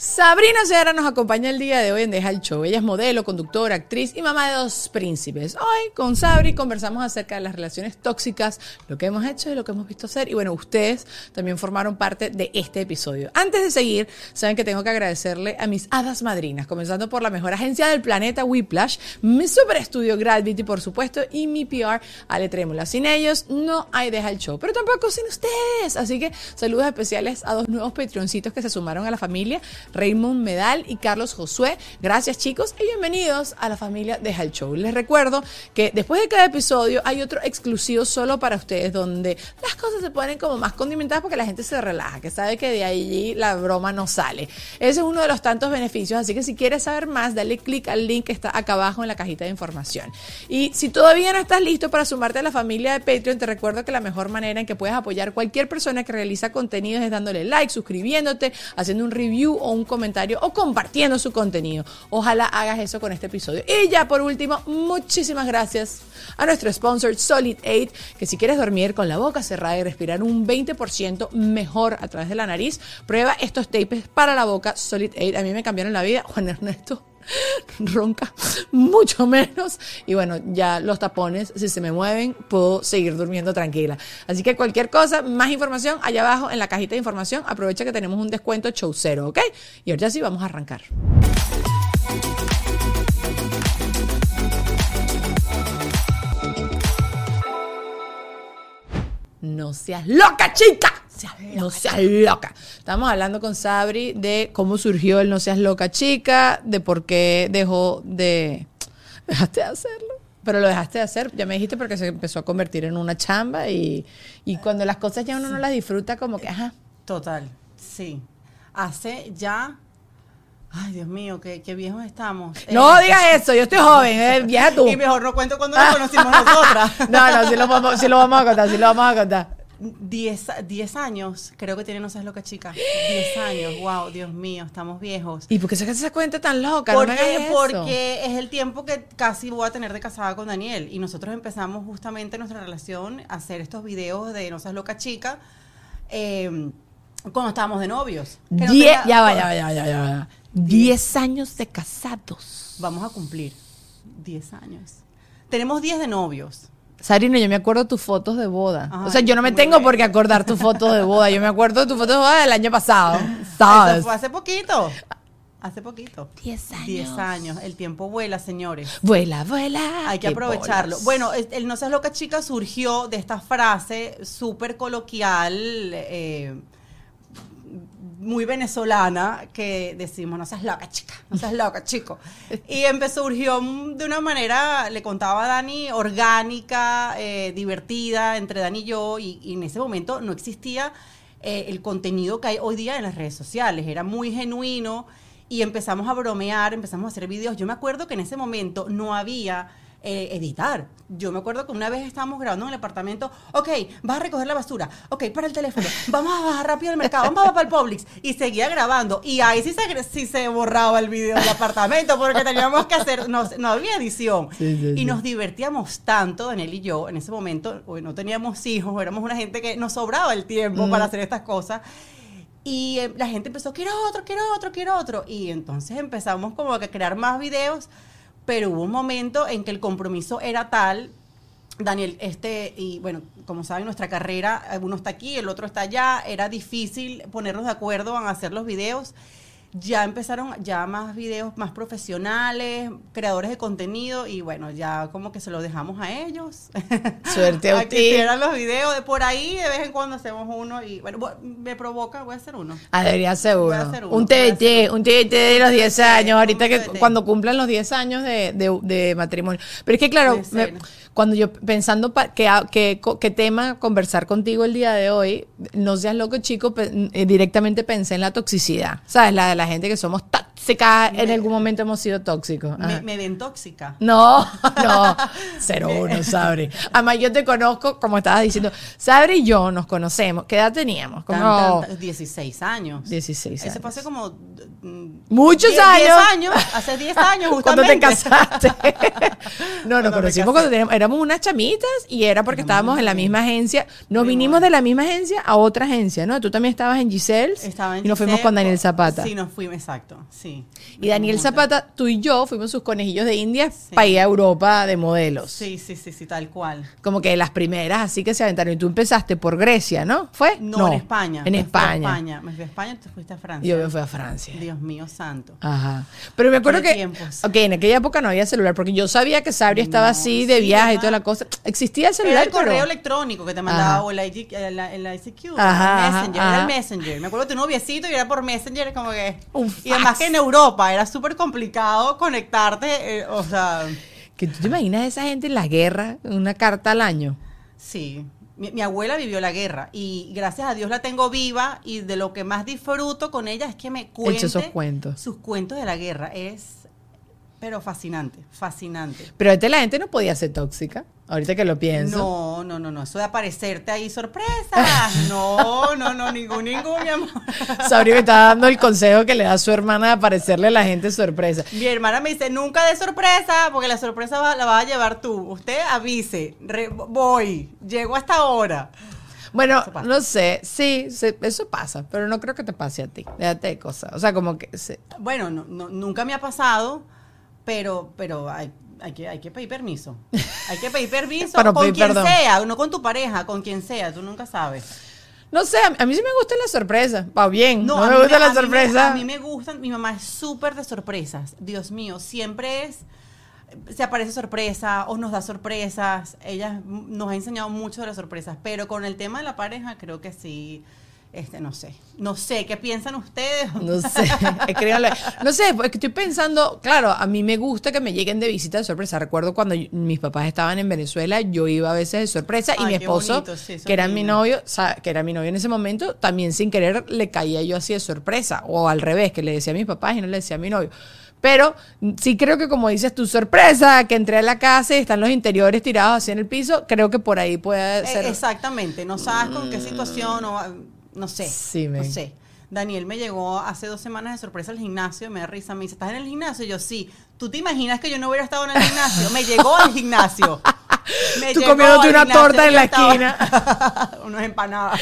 Sabrina Serra nos acompaña el día de hoy en Deja el Show. Ella es modelo, conductora, actriz y mamá de dos príncipes. Hoy con Sabri conversamos acerca de las relaciones tóxicas, lo que hemos hecho y lo que hemos visto hacer. Y bueno, ustedes también formaron parte de este episodio. Antes de seguir, saben que tengo que agradecerle a mis hadas madrinas, comenzando por la mejor agencia del planeta, Whiplash, mi super estudio Gravity, por supuesto, y mi PR, Ale Trémola. Sin ellos no hay Deja el Show, pero tampoco sin ustedes. Así que saludos especiales a dos nuevos patroncitos que se sumaron a la familia. Raymond Medal y Carlos Josué. Gracias chicos y bienvenidos a la familia de Hal Show. Les recuerdo que después de cada episodio hay otro exclusivo solo para ustedes donde las cosas se ponen como más condimentadas porque la gente se relaja, que sabe que de allí la broma no sale. Ese es uno de los tantos beneficios, así que si quieres saber más, dale clic al link que está acá abajo en la cajita de información. Y si todavía no estás listo para sumarte a la familia de Patreon, te recuerdo que la mejor manera en que puedes apoyar cualquier persona que realiza contenidos es dándole like, suscribiéndote, haciendo un review o un comentario o compartiendo su contenido. Ojalá hagas eso con este episodio. Y ya por último, muchísimas gracias a nuestro sponsor Solid 8, que si quieres dormir con la boca cerrada y respirar un 20% mejor a través de la nariz, prueba estos tapes para la boca Solid 8. A mí me cambiaron la vida, Juan Ernesto ronca mucho menos. Y bueno, ya los tapones, si se me mueven, puedo seguir durmiendo tranquila. Así que cualquier cosa, más información allá abajo en la cajita de información. Aprovecha que tenemos un descuento show cero, ¿ok? Y ahora sí, vamos a arrancar. No seas loca, chica. No seas loca. Estamos hablando con Sabri de cómo surgió el No seas loca, chica, de por qué dejó de... Dejaste de hacerlo. Pero lo dejaste de hacer, ya me dijiste, porque se empezó a convertir en una chamba y, cuando las cosas ya uno no las disfruta, como que, ajá. Total, sí. Hace ya Ay, Dios mío, qué, qué viejos estamos. No eh, digas eso, yo estoy joven, eh, vieja tú. Y mejor no cuento cuando nos conocimos nosotras. No, no, sí lo, vamos, sí lo vamos a contar, sí lo vamos a contar. Diez, años, creo que tiene No seas loca chica. Diez años, wow, Dios mío, estamos viejos. ¿Y por qué se esa cuenta tan loca? Porque, porque es el tiempo que casi voy a tener de casada con Daniel. Y nosotros empezamos justamente nuestra relación a hacer estos videos de No seas loca chica. Eh, cuando estábamos de novios. ya va, ya va, ya va, ya va. Diez años de casados. Vamos a cumplir diez años. Tenemos diez de novios. Sarina, yo me acuerdo tus fotos de boda. o sea, yo no me tengo por qué acordar tus fotos de boda. Yo me acuerdo de tus fotos de boda del año pasado. ¿Sabes? fue hace poquito. Hace poquito. Diez años. Diez años. El tiempo vuela, señores. Vuela, vuela. Hay que aprovecharlo. Bueno, el no seas loca chica surgió de esta frase súper coloquial. Eh, muy venezolana que decimos, no seas loca, chica, no seas loca, chico. Y empezó, surgió de una manera, le contaba a Dani, orgánica, eh, divertida entre Dani y yo, y, en ese momento no existía eh, el contenido que hay hoy día en las redes sociales, era muy genuino y empezamos a bromear, empezamos a hacer videos. Yo me acuerdo que en ese momento no había eh, editar. Yo me acuerdo que una vez estábamos grabando en el apartamento, ok, vas a recoger la basura, ok, para el teléfono, vamos a bajar rápido al mercado, vamos a para el Publix. Y seguía grabando. Y ahí sí se, sí se borraba el video del apartamento porque teníamos que hacer, no, no había edición. y nos divertíamos tanto, Daniel y yo, en ese momento, no teníamos hijos, éramos una gente que nos sobraba el tiempo para hacer estas cosas. Y eh, la gente empezó, quiero otro, quiero otro, quiero otro. Y entonces empezamos como a crear más videos pero hubo un momento en que el compromiso era tal Daniel, este, y bueno, como saben, nuestra carrera, uno está aquí, el otro está allá, era difícil ponernos de acuerdo en hacer los videos ya empezaron ya más videos más profesionales, creadores de contenido y bueno, ya como que se lo dejamos a ellos. Suerte a, a que los videos de por ahí, de vez en cuando hacemos uno y bueno, me provoca, voy a hacer uno. Ah, debería ser uno. un TBT, un TBT de los 10 años, ahorita que cuando cumplan los 10 años de, de, matrimonio. Pero es que claro, cuando yo pensando qué que, tema conversar contigo el día de hoy, no seas loco chico, eh, directamente pensé en la toxicidad, ¿sabes? La de la gente que somos tóxicos tóxica, en algún momento hemos sido tóxicos. Me, Ajá. me ven tóxica. No, no, cero uno, Sabri. Además, yo te conozco, como estabas diciendo, Sabri y yo nos conocemos. ¿Qué edad teníamos? Como tan, tan, 16 años. 16 Ese años. fue hace como... mm, Muchos 10 años. 10 años. Hace 10 años cuando justamente. te casaste. no, nos Cuando conocimos cuando teníamos, éramos unas chamitas y era porque estábamos en la misma agencia. Nos vinimos de la misma agencia a otra agencia, ¿no? Tú también estabas en Giselle's Estaba en y nos fuimos Giselle, con Daniel Zapata. Sí, nos fuimos, exacto. Sí. Y Daniel Zapata, tú y yo fuimos sus conejillos de India Sí. para ir a Europa de modelos. Sí, sí, sí, sí, tal cual. Como que las primeras, así que se aventaron. Y tú empezaste por Grecia, ¿no? ¿Fue? No, en España. En Me España. España. Me fui a España y tú fuiste a Francia. yo me fui a Francia. Dios mío santo. Ajá. Pero me acuerdo que. tiempos. Ok, en aquella época no había celular, porque yo sabía que Sabri estaba No, así de sí, viaje y toda la cosa. Existía el Era celular, el correo pero. electrónico que te mandaba Ajá. o el ICQ, Ajá, el Messenger, era el Messenger. Me acuerdo de tu noviecito y era por Messenger, como que... Un y además que en Europa era súper complicado conectarte, eh, o sea, Que tú te imaginas a esa gente en la guerra, una carta al año. sí. Mi, mi abuela vivió la guerra y gracias a Dios la tengo viva y de lo que más disfruto con ella es que me cuente esos cuentos. sus cuentos de la guerra. Es, pero fascinante, fascinante. Pero antes la gente no podía ser tóxica. Ahorita que lo pienso. No, no, no, no. Eso de aparecerte ahí sorpresa. No, no, no, ningún, ningún, mi amor. Sabri me está dando el consejo que le da a su hermana de aparecerle a la gente sorpresa. Mi hermana me dice, nunca de sorpresa, porque la sorpresa va- la vas a llevar tú. Usted avise, re- voy, llego hasta ahora. Bueno, no sé, sí, eso pasa, pero no creo que te pase a ti. Déjate de cosas. O sea, como que. Bueno, no, no- nunca me ha pasado, pero, pero hay, hay que, hay que pedir permiso. Hay que pedir permiso Para con pedir quien perdón. sea, no con tu pareja, con quien sea, tú nunca sabes. No sé, a a mí sí me gusta la sorpresa. Va bien. No, a me mí gusta a la me- sorpresa. a mí me gustan, mi mamá es súper de sorpresas. Dios mío, siempre es, se aparece sorpresa o nos da sorpresas. Ella nos ha enseñado mucho de las sorpresas, pero con el tema de la pareja creo que sí, este, no sé. No sé, ¿qué piensan ustedes? No sé, escríbanlo. No sé, porque estoy pensando, claro, a mí me gusta que me lleguen de visita de sorpresa. Recuerdo cuando yo- mis papás estaban en Venezuela, yo iba a veces de sorpresa y mi esposo, sí, que era mi novio, o sea, que era mi novio en ese momento, también sin querer le caía yo así de sorpresa. O al revés, que le decía a mis papás y no le decía a mi novio. Pero mm, sí creo que como dices tu sorpresa, que entré a la casa y están los interiores tirados así en el piso, creo que por ahí puede Eh, ser... exactamente, no sabes con qué situación o no sé. Sí, no men. sé. Daniel me llegó hace dos semanas de sorpresa al gimnasio, me da risa, me dice, ¿estás en el gimnasio? Y yo, sí. ¿Tú te imaginas que yo no hubiera estado en el gimnasio? Me llegó al gimnasio. Me Tú comiéndote una torta en la estaba- esquina. unas empanadas.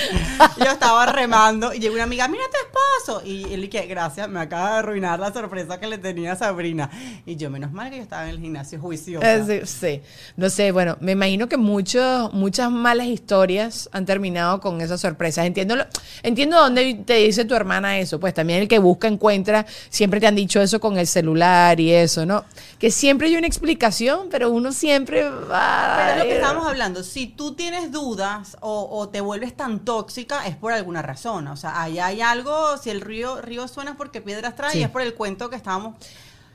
Yo estaba remando y llegó una amiga, mira a tu esposo. Y él que gracias, me acaba de arruinar la sorpresa que le tenía a Sabrina. Y yo, menos mal que yo estaba en el gimnasio juiciosa. Eh, sí, sí. No sé, bueno, me imagino que muchos, muchas malas historias han terminado con esas sorpresas. Entiendo, lo- entiendo dónde te dice tu hermana eso. Pues también el que busca encuentra. Siempre te han dicho eso con el celular y eso, ¿no? Que siempre hay una explicación, pero uno siempre va. Pero es lo que estábamos hablando. Si tú tienes dudas o, o te vuelves tan tóxica, es por alguna razón. O sea, ahí hay algo. Si el río, río suena es porque piedras trae, Sí. y es por el cuento que estábamos.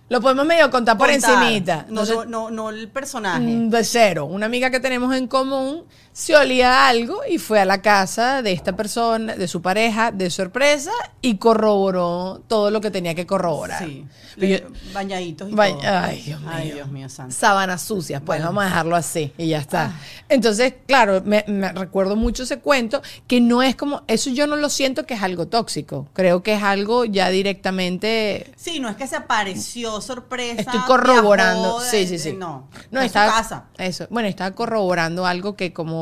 Lo podemos medio contar por encimita. No, Entonces, no, no, no el personaje. Mm, De cero. Una amiga que tenemos en común se olía algo y fue a la casa de esta persona, de su pareja, de sorpresa y corroboró todo lo que tenía que corroborar. Sí. Yo- bañaditos y todo. Ay, Dios mío. Ay, Dios mío santo. Sábanas sucias, pues Bueno. vamos a dejarlo así y ya está. Ah. Entonces, claro, me, me recuerdo mucho ese cuento que no es como, eso yo no lo siento que es algo tóxico, creo que es algo ya directamente... Sí, no es que se apareció sorpresa. Estoy corroborando, viajó sí, sí, sí. no, no a su casa. Eso, bueno, estaba corroborando algo que como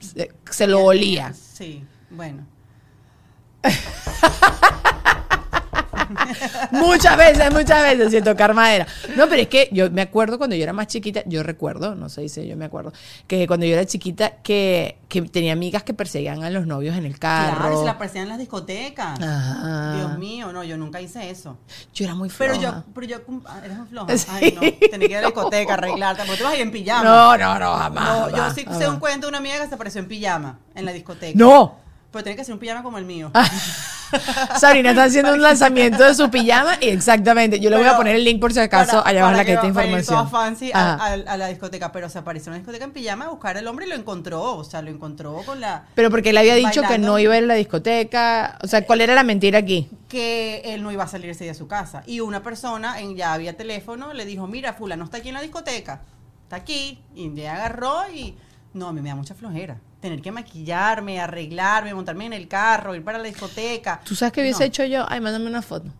se, se lo olía. Sí, bueno. Muchas veces, muchas veces, sin tocar madera. No, pero es que yo me acuerdo cuando yo era más chiquita, yo recuerdo, no se dice, yo me acuerdo, que cuando yo era chiquita, que, que tenía amigas que perseguían a los novios en el carro. Claro, se la aparecían en las discotecas. Ajá. Dios mío, no, yo nunca hice eso. Yo era muy floja. Pero yo, pero yo, eres muy floja. Sí. Ay, no, tenía que ir a la discoteca, arreglarte, porque tú vas a ir en pijama. No, no, no, jamás. No, yo jamás, sí sé jamás. un cuento de una amiga que se apareció en pijama en la discoteca. No. Pero tiene que ser un pijama como el mío. Sabrina está haciendo un lanzamiento de su pijama y exactamente. Yo le voy a poner el link por si acaso para- allá abajo en la para que para ir información. toda fancy a, a- a la discoteca, pero se apareció en una discoteca en pijama a buscar al hombre y lo encontró, o sea, lo encontró con la Pero porque él había dicho que no iba a ir a la discoteca. O sea, ¿cuál era la mentira aquí? que él no iba a salir ese día a su casa. Y una persona, en ya había teléfono, le dijo, mira, fulano está aquí en la discoteca, está aquí. Y ya agarró y, no, a mí me da mucha flojera. Tener que maquillarme, arreglarme, montarme en el carro, ir para la discoteca. ¿Tú sabes qué hubiese No. hecho yo? Ay, mándame una foto.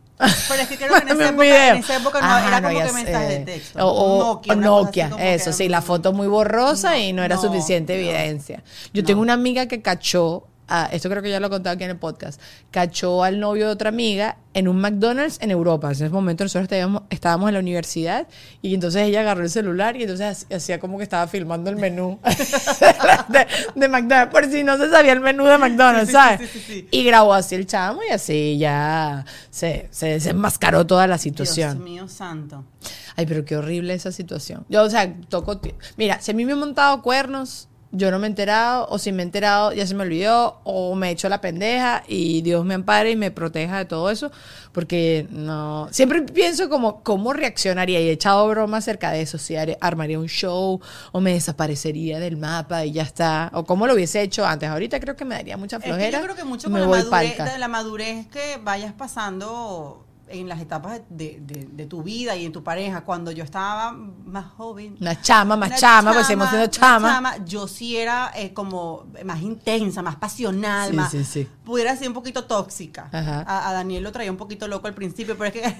Pero es que creo que en esa época, en esa época no, Ajá, era no, como que mensaje de texto. O, Nokia, eso sí, la foto muy borrosa no, y no era suficiente evidencia. Yo tengo una amiga que cachó, ah, esto creo que ya lo he contado aquí en el podcast, cachó al novio de otra amiga en un McDonald's en Europa. En ese momento nosotros estábamos, estábamos en la universidad y entonces ella agarró el celular y entonces ha- hacía como que estaba filmando el menú de, de McDonald's, por si no se sabía el menú de McDonald's, ¿sabes? sí, sí, sí. Y grabó así el chamo y así ya se, se desenmascaró toda la situación. Dios mío santo. Ay, pero qué horrible esa situación. Yo, o sea, toco. Mira, si a mí me han montado cuernos, yo no me he enterado, o si me he enterado, ya se me olvidó, o me he hecho la pendeja y Dios me ampare y me proteja de todo eso, porque no. Siempre pienso como cómo reaccionaría y he echado broma acerca de eso, si armaría un show o me desaparecería del mapa y ya está, o cómo lo hubiese hecho antes. Ahorita creo que me daría mucha Es que flojera. yo creo que mucho con la madurez, la madurez que vayas pasando en las etapas de, de- de tu vida y en tu pareja. Cuando yo estaba más joven. Una chama, más una chama, pues una chama. yo sí era eh, como más intensa, más pasional, Sí, más, sí, sí. pudiera ser un poquito tóxica. Ajá. A, a Daniel lo traía un poquito loco al principio, pero es que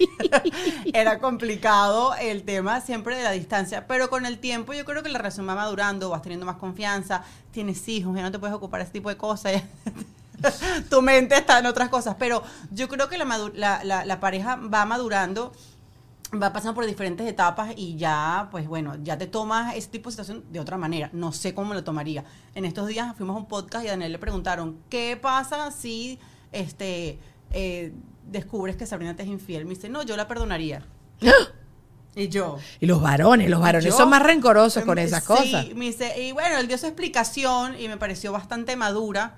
era complicado el tema siempre de la distancia. Pero con el tiempo yo creo que la relación va madurando, vas teniendo más confianza, tienes hijos, ya no te puedes ocupar de ese tipo de cosas. tu mente está en otras cosas. Pero yo creo que la, la, la- la pareja va madurando, va pasando por diferentes etapas y ya, pues bueno, ya te tomas ese tipo de situación de otra manera. No sé cómo lo tomaría. En estos días fuimos a un podcast y a Daniel le preguntaron, ¿qué pasa si este eh, descubres que Sabrina te es infiel? Me dice, no, yo la perdonaría. Y yo. Y los varones, los varones Yo- son más rencorosos con esas sí, cosas. me dice, y bueno, él dio su explicación y me pareció bastante madura.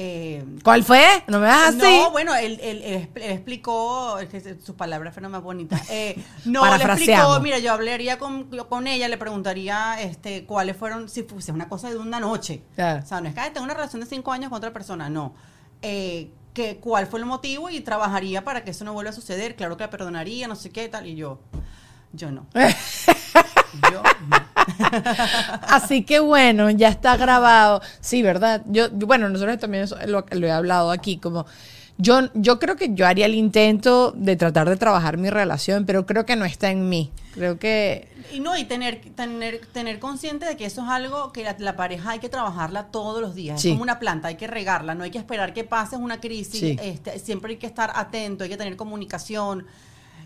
Eh, ¿Cuál fue? No me vas así. no, bueno, él, él- él expl- él explicó, es que sus palabras fueron más bonitas. Eh, no, le explicó, mira, yo hablaría con, con ella, le preguntaría este, cuáles fueron, si fuese una cosa de una noche. Claro. O sea, no es que "Ay, tengo una relación de cinco años con otra persona, no. Eh, que, ¿Cuál fue el motivo? Y trabajaría para que eso no vuelva a suceder. Claro que la perdonaría, no sé qué, tal. Y yo, yo no. yo no. Así que bueno, ya está grabado. Sí, ¿verdad? Yo, yo- bueno, nosotros también eso lo, lo he hablado aquí, como yo, yo creo que yo haría el intento de tratar de trabajar mi relación, pero creo que no está en mí. Creo que Y no, y tener, tener, tener consciente de que eso es algo que la, la pareja hay que trabajarla todos los días. Sí. Es como una planta, hay que regarla, no hay que esperar que pase una crisis. Sí. Este, siempre hay que estar atento, hay que tener comunicación.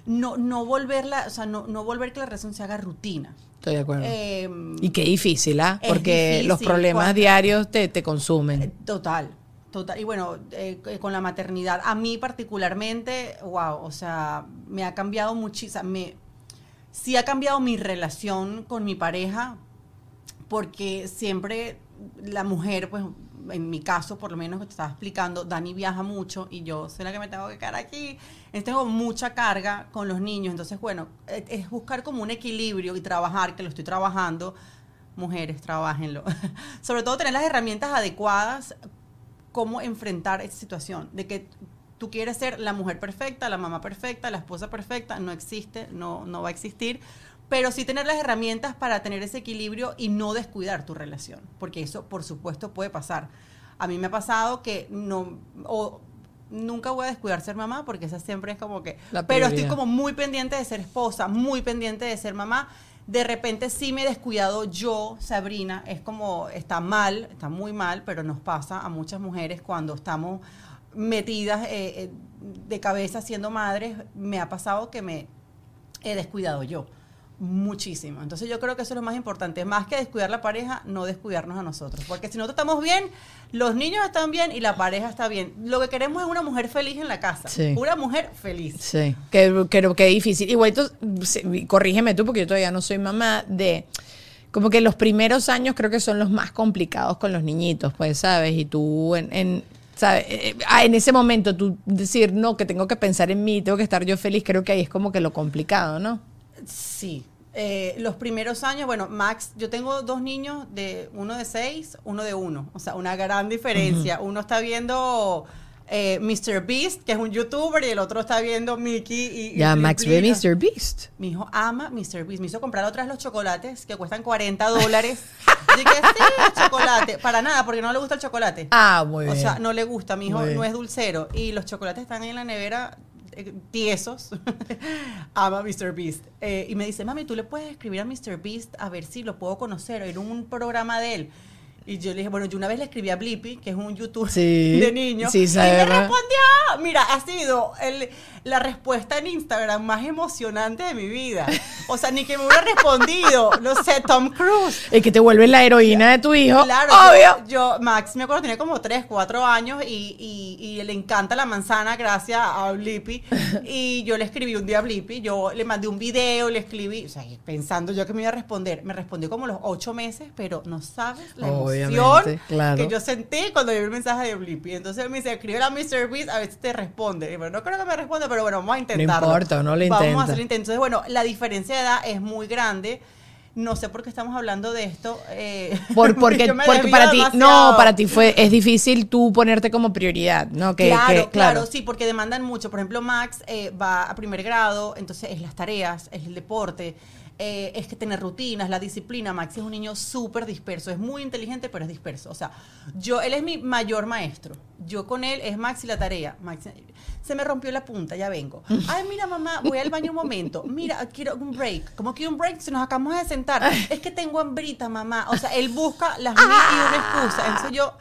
No, no volverla, o sea, no, no volver que la relación se haga rutina. estoy de acuerdo. Eh, y qué difícil, ¿ah? Porque difícil, los problemas cuando- diarios te, te eh, consumen. Total, total. Y bueno, eh, eh, con la maternidad, a mí particularmente, wow, o sea, me ha cambiado muchísimo. Me, sí ha cambiado mi relación con mi pareja, porque siempre la mujer, pues en mi caso, por lo menos que te estaba explicando, Dani viaja mucho y yo soy la que me tengo que quedar aquí. Entonces tengo mucha carga con los niños. Entonces, bueno, es buscar como un equilibrio y trabajar, que lo estoy trabajando. Mujeres, trabajenlo. Sobre todo tener las herramientas adecuadas, cómo enfrentar esa situación. De que tú quieres ser la mujer perfecta, la mamá perfecta, la esposa perfecta, no existe, no, no va a existir. Pero sí tener las herramientas para tener ese equilibrio y no descuidar tu relación. Porque eso, por supuesto, puede pasar. A mí me ha pasado que no. O, Nunca voy a descuidar ser mamá porque esa siempre es como que... La pero estoy como muy pendiente de ser esposa, muy pendiente de ser mamá. De repente sí me he descuidado yo, Sabrina, es como, está mal, está muy mal, pero nos pasa a muchas mujeres cuando estamos metidas eh, eh, de cabeza siendo madres, me ha pasado que me he descuidado yo muchísimo. Entonces yo creo que eso es lo más importante, más que descuidar la pareja, no descuidarnos a nosotros, porque si nosotros estamos bien, los niños están bien y la pareja está bien. Lo que queremos es una mujer feliz en la casa, Sí. una mujer feliz. Sí, que, que, que difícil. Igualito, sí, corrígeme tú, porque yo todavía no soy mamá, de como que los primeros años creo que son los más complicados con los niñitos, pues, ¿sabes? Y tú en, en- ¿Sabes? Eh, ah, en ese momento tú decir, no, que tengo que pensar en mí, tengo que estar yo feliz, creo que ahí es como que lo complicado, ¿no? Sí. Eh, los primeros años, bueno, Max, yo tengo dos niños, de uno de seis, uno de uno. O sea, una gran diferencia. Uno está viendo eh, Mr. Beast, que es un youtuber, y el otro está viendo Mickey y... Ya, y Max ve. Mr. Beast. Mi hijo ama Mr. Beast. Me hizo comprar otra vez los chocolates que cuestan 40 dólares. Dije, sí, chocolate. Para nada, porque no le gusta el chocolate. Ah, muy O bien. sea, no le gusta. Mi hijo no es dulcero. Y los chocolates están en la nevera tiesos. Ama Mr. Beast. Eh, y me dice, mami, ¿tú le puedes escribir a Mr. Beast a ver si lo puedo conocer? Era un programa de él. Y yo le dije, bueno, yo una vez le escribí a Blippi, que es un youtuber Sí, de niños. sí, y me respondió. Mira, ha sido el- la respuesta en Instagram más emocionante de mi vida. O sea, ni que me hubiera respondido, no sé, Tom Cruise. Es que te vuelve la heroína de tu hijo. Claro, obvio. Yo, yo- Max, me acuerdo, tenía como 3, 4 años y, y- y le encanta la manzana gracias a Blippi. Y yo le escribí un día a Blippi, yo le mandé un video, le escribí, o sea, pensando yo que me iba a responder. Me respondió como los 8 meses, pero no sabes la Obviamente, emoción claro. que yo sentí cuando vi el mensaje de Blippi. Entonces me dice, escribe a Mr. Beast a si te responde. Y bueno, no creo que me responda, pero bueno, vamos a intentarlo. importa, uno lo Vamos intenta. a hacer el intento. Entonces, bueno, la diferencia de edad es muy grande. No sé por qué estamos hablando de esto. eh, Por, porque porque para ti, no, para ti fue, es difícil tú ponerte como prioridad, ¿no? Que, claro, que- claro, sí, porque demandan mucho. Por ejemplo, Max eh, va a primer grado, entonces es las tareas, es el deporte, eh, es que tener rutinas, la disciplina. Max es un niño súper disperso, es muy inteligente, pero es disperso. O sea, yo, él es mi mayor maestro. Yo con él es Max y la tarea. Max, se me rompió la punta, ya vengo. Ay, mira, mamá, voy al baño un momento. Mira, quiero un break. ¿Cómo que un break? Si nos acabamos de sentar. Es que tengo hambrita, mamá. O sea, él busca las mil y una excusa. Entonces yo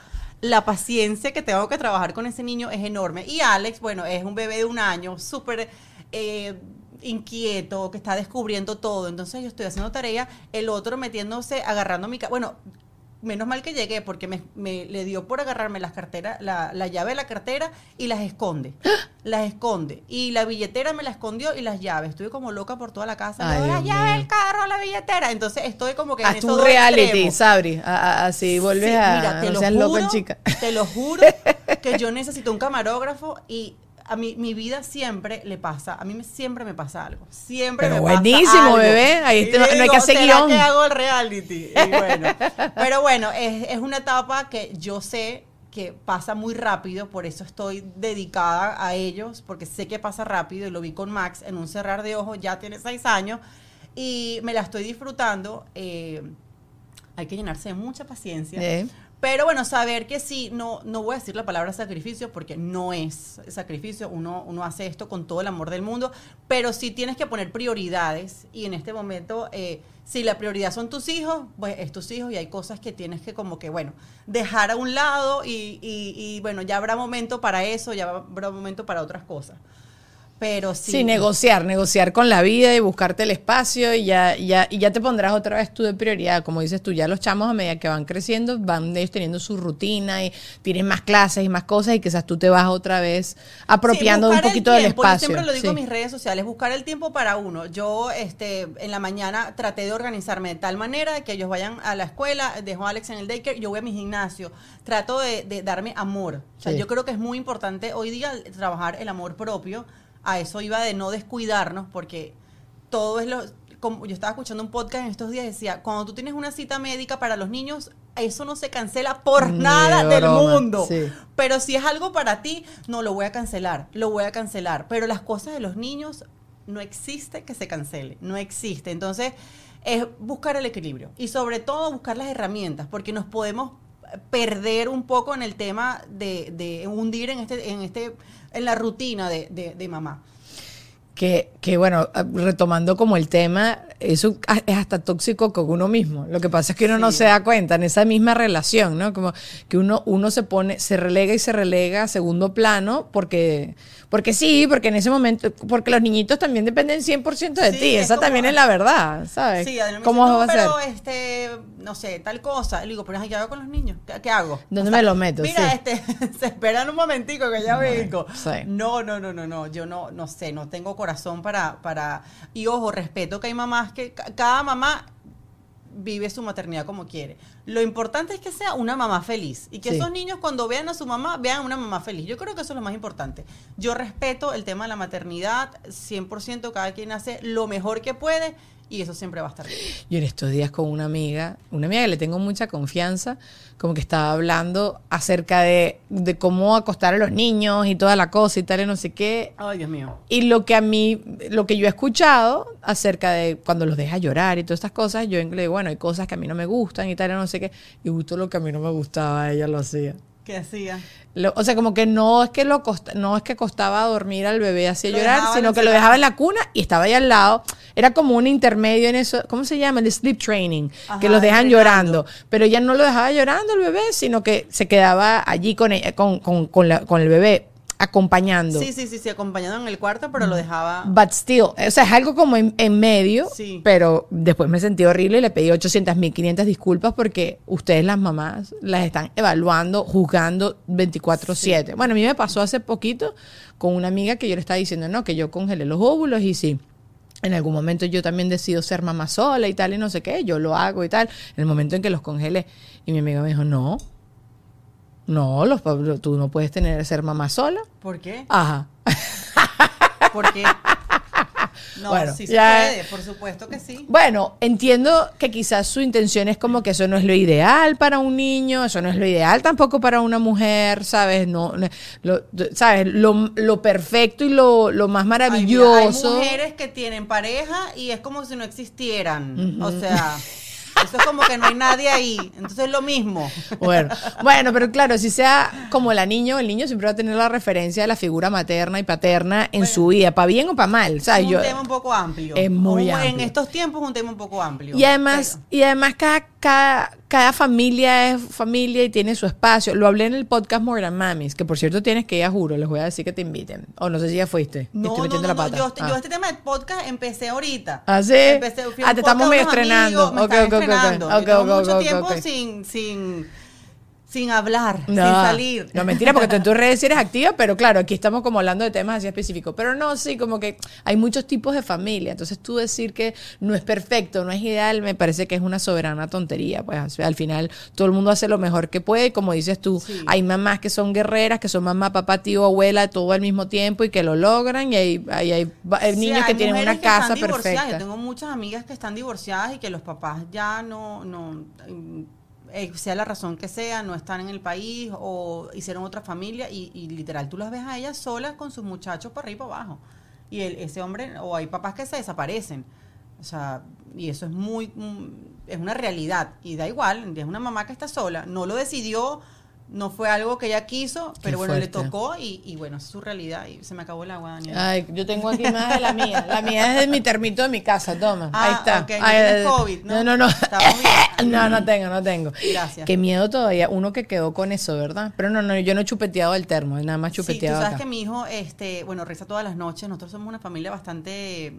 la paciencia que tengo que trabajar con ese niño es enorme. Y Alex, bueno, es un bebé de un año, súper eh, inquieto, que está descubriendo todo. Entonces yo estoy haciendo tarea, el otro metiéndose, agarrando mi... Bueno, menos mal que llegué porque me, me- le dio por agarrarme las carteras, la, la llave de la cartera y las esconde. las esconde. Y la billetera me la escondió y las llaves. Estuve como loca por toda la casa. Ay, la llave, mío. el carro, la billetera. Entonces estoy como que... en Haz esos un dos reality. Sabri. Así vuelves Sí, a. mira, te no lo seas juro, loca, chica. Te lo juro que yo necesito un camarógrafo y a mí mi vida siempre le pasa, a mí me, siempre me pasa algo. Siempre Pero me pasa buenísimo, algo. bebé, ahí te- no le hay que digo, hacer ¿será guion. que hago el reality? Y bueno, pero bueno, es, es una etapa que yo sé que pasa muy rápido, por eso estoy dedicada a ellos, porque sé que pasa rápido y lo vi con Max en un cerrar de ojos, ya tiene seis años y me la estoy disfrutando. eh, hay que llenarse de mucha paciencia. Eh. Pero bueno, saber que sí, no, no voy a decir la palabra sacrificio porque no es sacrificio, uno, uno hace esto con todo el amor del mundo, pero sí tienes que poner prioridades y en este momento, eh, si la prioridad son tus hijos, pues es tus hijos y hay cosas que tienes que como que, bueno, dejar a un lado y, y- y, bueno, ya habrá momento para eso, ya habrá momento para otras cosas. Pero sí. Sí, negociar, negociar con la vida y buscarte el espacio y ya, ya, y ya te pondrás otra vez tú de prioridad. Como dices tú, ya los chamos a medida que van creciendo, van ellos teniendo su rutina y tienen más clases y más cosas y quizás tú te vas otra vez apropiando Sí, un poquito del espacio. Yo siempre lo digo en mis redes sociales, buscar el tiempo para uno. Yo este, en la mañana traté de organizarme de tal manera que ellos vayan a la escuela, dejo a Alex en el daycare, yo voy a mi gimnasio. Trato de, de darme amor. O sea, Sí. yo creo que es muy importante hoy día trabajar el amor propio. A eso iba de no descuidarnos porque todo es lo... Como yo estaba escuchando un podcast en estos días, decía, cuando tú tienes una cita médica para los niños, eso no se cancela por Ni nada de del mundo. sí. Pero si es algo para ti, no lo voy a cancelar, lo voy a cancelar. Pero las cosas de los niños no existe que se cancele, no existe. Entonces, es buscar el equilibrio y sobre todo buscar las herramientas, porque nos podemos perder un poco en el tema de, de hundir en este, en este, en la rutina de, de- de mamá. Que, que bueno, retomando como el tema, eso es hasta tóxico con uno mismo. Lo que pasa es que uno no se da cuenta en esa misma relación, ¿no? Como que uno, uno se pone, se relega y se relega a segundo plano porque, porque sí, porque en ese momento, porque los niñitos también dependen 100% de Sí, ti. es Esa como- también es la verdad, ¿sabes? Sí, además ¿Cómo dice, va a "No, pero este, no sé, tal cosa. Le digo, pero ¿qué hago con los niños? ¿Qué, qué hago? ¿Dónde me lo meto? Mira, Sí. este, se esperan un momentico que ya vengo. sí. No, no, no, no, no. Yo no, no sé, no tengo corazón para, para. Y ojo, respeto que hay mamás que ca- cada mamá vive su maternidad como quiere. Lo importante es que sea una mamá feliz y que Sí. esos niños cuando vean a su mamá vean a una mamá feliz. Yo creo que eso es lo más importante. Yo respeto el tema de la maternidad, 100% cada quien hace lo mejor que puede y eso siempre va a estar bien. Yo en estos días con una amiga, una amiga que le tengo mucha confianza, como que estaba hablando acerca de, de cómo acostar a los niños y toda la cosa y tal y no sé qué. Ay, Dios mío. Y lo que a mí, lo que yo he escuchado acerca de cuando los deja llorar y todas estas cosas, yo le digo, bueno, hay cosas que a mí no me gustan y tal y no sé qué. Y justo lo que a mí no me gustaba, ella lo hacía. ¿Qué hacía? Lo- o sea, como que no es que lo costa- no es que costaba dormir al bebé así a Lo llorar, sino que lo dejaba en la cuna y estaba ahí al lado. Era como un intermedio en eso, ¿cómo se llama? El sleep training, Ajá, que los dejan llorando. Pero ella no lo dejaba llorando el bebé, sino que se quedaba allí con, ella- con, con, con, la- con el bebé acompañando. Sí, sí, sí, sí, acompañado en el cuarto, pero lo dejaba... But still, o sea, es algo como en, en medio, Sí. pero después me sentí horrible y le pedí 800 mil 500 disculpas porque ustedes las mamás las están evaluando, juzgando 24/7. Bueno, a mí me pasó hace poquito con una amiga que yo le estaba diciendo, no, que yo congelé los óvulos y sí. En algún momento yo también decido ser mamá sola y tal y no sé qué, yo lo hago y tal. En el momento en que los congelé y mi amiga me dijo, no, no, los, tú no puedes tener ser mamá sola. ¿Por qué? Ajá. Porque... No, Bueno, sí se ya- puede, por supuesto que sí. Bueno, entiendo que quizás su intención es como que eso no es lo ideal para un niño, eso no es lo ideal tampoco para una mujer, ¿sabes? No, no- lo, ¿sabes? Lo, lo perfecto y lo, lo más Ay, mira, maravilloso. hay mujeres que tienen pareja y es como si no existieran. O sea, eso es como que no hay nadie ahí. Entonces es lo mismo. Bueno, bueno, pero claro, si sea como la niño, el niño siempre va a tener la referencia de la figura materna y paterna en su vida, para bien o para mal, ¿sabes? es un Yo- tema un poco amplio. Es muy O En amplio. estos tiempos es un tema un poco amplio. Y además, Pero- y además cada, cada, cada familia es familia y tiene su espacio. Lo hablé en el podcast More Than Mamis, que por cierto tienes que ir a juro, les voy a decir que te inviten. O no sé si ya fuiste. No, estoy no, metiendo no, la pata. Yo, este- Ah. yo este tema de podcast empecé ahorita. ¿Ah, sí? Empecé, Ah, te estamos medio estrenando. amigos, me Ok, están ok, ok, ok. estrenando. Yo Ok, tengo ok, mucho tiempo sin, sin, sin hablar, sin salir. No, mentira, porque tú en tus redes eres activa, pero claro, aquí estamos como hablando de temas así específicos. Pero no, sí, como que hay muchos tipos de familia. Entonces tú decir que no es perfecto, no es ideal, me parece que es una soberana tontería. Pues al final todo el mundo hace lo mejor que puede. Como dices tú, Sí. hay mamás que son guerreras, que son mamá, papá, tío, abuela, todo al mismo tiempo y que lo logran. Y hay, hay, hay- hay Sí, niños que tienen una que casa perfecta. Yo tengo muchas amigas que están divorciadas y que los papás ya no, no eh, sea la razón que sea, no están en el país o hicieron otra familia y, y literal tú las ves a ellas solas con sus muchachos para arriba y para abajo. Y ese hombre, o hay papás que se desaparecen. O sea, y eso es muy, mm, es una realidad. Y da igual, es una mamá que está sola, no lo decidió, no fue algo que ella quiso, pero bueno, le tocó y, y bueno, es su realidad. Y se me acabó el agua, Daniela. Ay, yo tengo aquí más de la mía. La mía es de mi termito de mi casa, toma. Ah, Ahí está. ok, no Ay, tienes eh, COVID, ¿no? No, no, no. Estamos bien. No, no tengo, no tengo. Gracias. Qué miedo todavía. Uno que quedó con eso, ¿verdad? Pero no, no, yo no he chupeteado el termo, nada más Sí, tú chupeteado sabes acá. que mi hijo, este, bueno, reza todas las noches. Nosotros somos una familia bastante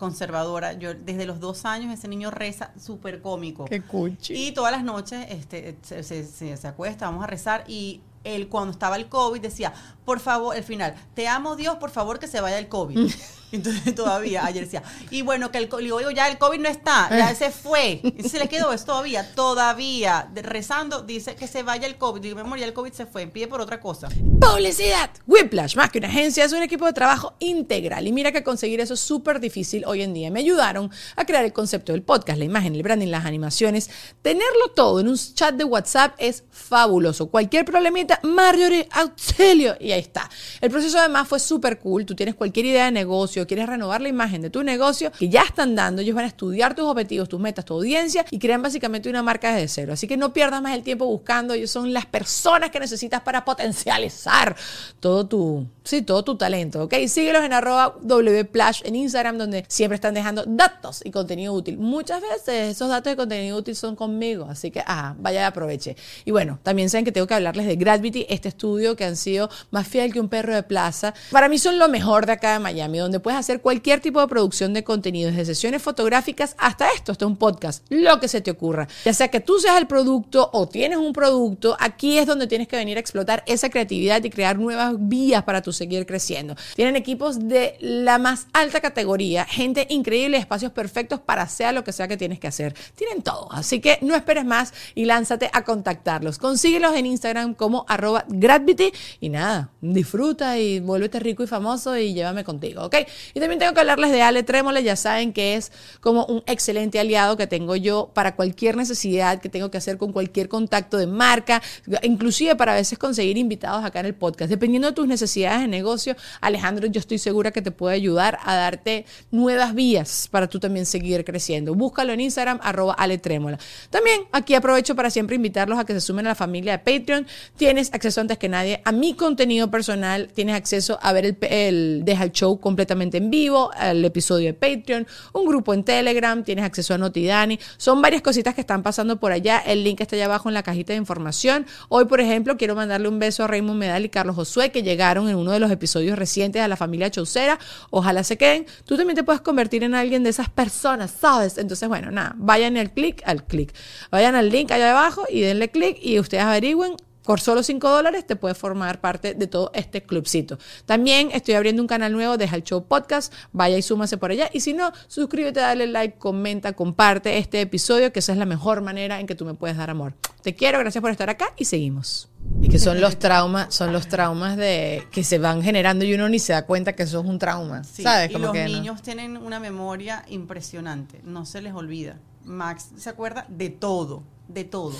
conservadora. Yo desde los dos años ese niño reza súper cómico. Qué cuchi. Y todas las noches este, se, se- se- se acuesta, vamos a rezar y él cuando estaba el COVID decía, por favor, el final, te amo Dios, por favor que se vaya el COVID. Entonces todavía, ayer decía, y bueno, que el, co- le digo, "Oigo, ya el COVID no está, ya se fue. Y se le quedó eso todavía, todavía, de- rezando, dice que se vaya el COVID. Digo, mi amor, ya el COVID se fue, pide por otra cosa. Publicidad. Whiplash, más que una agencia, es un equipo de trabajo integral. Y mira que conseguir eso es súper difícil hoy en día. Me ayudaron a crear el concepto del podcast, la imagen, el branding, las animaciones. Tenerlo todo en un chat de WhatsApp es fabuloso. Cualquier problemita, Marjorie, auxilio. Y ahí está. El proceso además fue súper cool. Tú tienes cualquier idea de negocio, quieres renovar la imagen de tu negocio, que ya están dando. Ellos van a estudiar tus objetivos, tus metas, tu audiencia y crean básicamente una marca desde cero. Así que no pierdas más el tiempo buscando. Ellos son las personas que necesitas para potencializar todo tu, sí, todo tu talento, ¿ok? Síguelos en arroba wplash en Instagram, donde siempre están dejando datos y contenido útil. Muchas veces esos datos de contenido útil son conmigo, así que, ah, vaya, aproveche. Y bueno, también saben que tengo que hablarles de Gravity, este estudio que han sido más fiel que un perro de plaza. Para mí son lo mejor de acá de Miami, donde puedes hacer cualquier tipo de producción de contenido, desde sesiones fotográficas hasta esto, hasta un podcast, lo que se te ocurra. Ya sea que tú seas el producto o tienes un producto, aquí es donde tienes que venir a explotar esa creatividad y crear nuevas vías para tus seguir creciendo. Tienen equipos de la más alta categoría, gente increíble, espacios perfectos para sea lo que sea que tienes que hacer. Tienen todo, así que no esperes más y lánzate a contactarlos. Consíguelos en Instagram como arroba Gravity y nada, disfruta y vuélvete rico y famoso y llévame contigo, ¿ok? Y también tengo que hablarles de Ale Trémole, ya saben que es como un excelente aliado que tengo yo para cualquier necesidad que tengo que hacer con cualquier contacto de marca, inclusive para a veces conseguir invitados acá en el podcast. Dependiendo de tus necesidades de negocio, Alejandro, yo estoy segura que te puede ayudar a darte nuevas vías para tú también seguir creciendo. Búscalo en Instagram, arroba Ale Trémola. También aquí aprovecho para siempre invitarlos a que se sumen a la familia de Patreon. Tienes acceso antes que nadie a mi contenido personal, tienes acceso a ver el, el Deja el Show completamente en vivo, el episodio de Patreon, un grupo en Telegram, tienes acceso a Notidani. Son varias cositas que están pasando por allá. El link está allá abajo en la cajita de información. Hoy, por ejemplo, quiero mandarle un beso a Raymond Medal y Carlos Josué, que llegaron en uno de los episodios recientes a la familia Chaucera. Ojalá se queden. Tú también te puedes convertir en alguien de esas personas, ¿sabes? Entonces, bueno, nada, vayan al clic, al clic. Vayan al link allá abajo y denle clic y ustedes averigüen por solo 5 dólares te puedes formar parte de todo este clubcito. También estoy abriendo un canal nuevo de Hal Show Podcast. Vaya y súmase por allá. Y si no, suscríbete, dale like, comenta, comparte este episodio, que esa es la mejor manera en que tú me puedes dar amor. Te quiero, gracias por estar acá y seguimos. Y que son los traumas, son los traumas de que se van generando y uno ni se da cuenta que eso es un trauma. Sí, ¿Sabes? y los que no. niños tienen una memoria impresionante, no se les olvida. Max se acuerda de todo, de todo.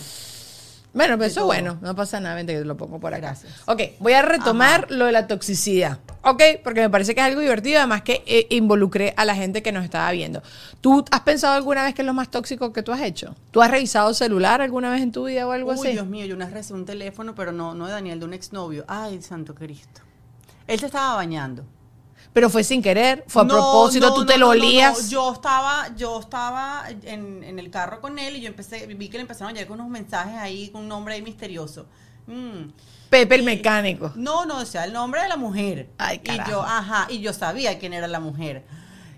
Bueno, pero eso todo. bueno, no pasa nada, vente que te lo pongo por acá. Gracias. Ok, voy a retomar lo de la toxicidad. Ok, porque me parece que es algo divertido, además que eh, involucré a la gente que nos estaba viendo. ¿Tú has pensado alguna vez que es lo más tóxico que tú has hecho? ¿Tú has revisado celular alguna vez en tu vida o algo Uy, así? Dios mío, yo una vez un teléfono, pero no, no de Daniel, de un exnovio. Ay, santo Cristo. Él se estaba bañando. Pero fue sin querer, fue a No, propósito, no, tú te no, lo olías. Yo estaba, yo estaba en, en el carro con él y yo empecé, vi que le empezaron a llegar con unos mensajes ahí con un nombre ahí misterioso. Mm. Pepe el Y- mecánico. No, no, o sea, el nombre de la mujer. Ay, y carajo. yo, ajá, y yo sabía quién era la mujer.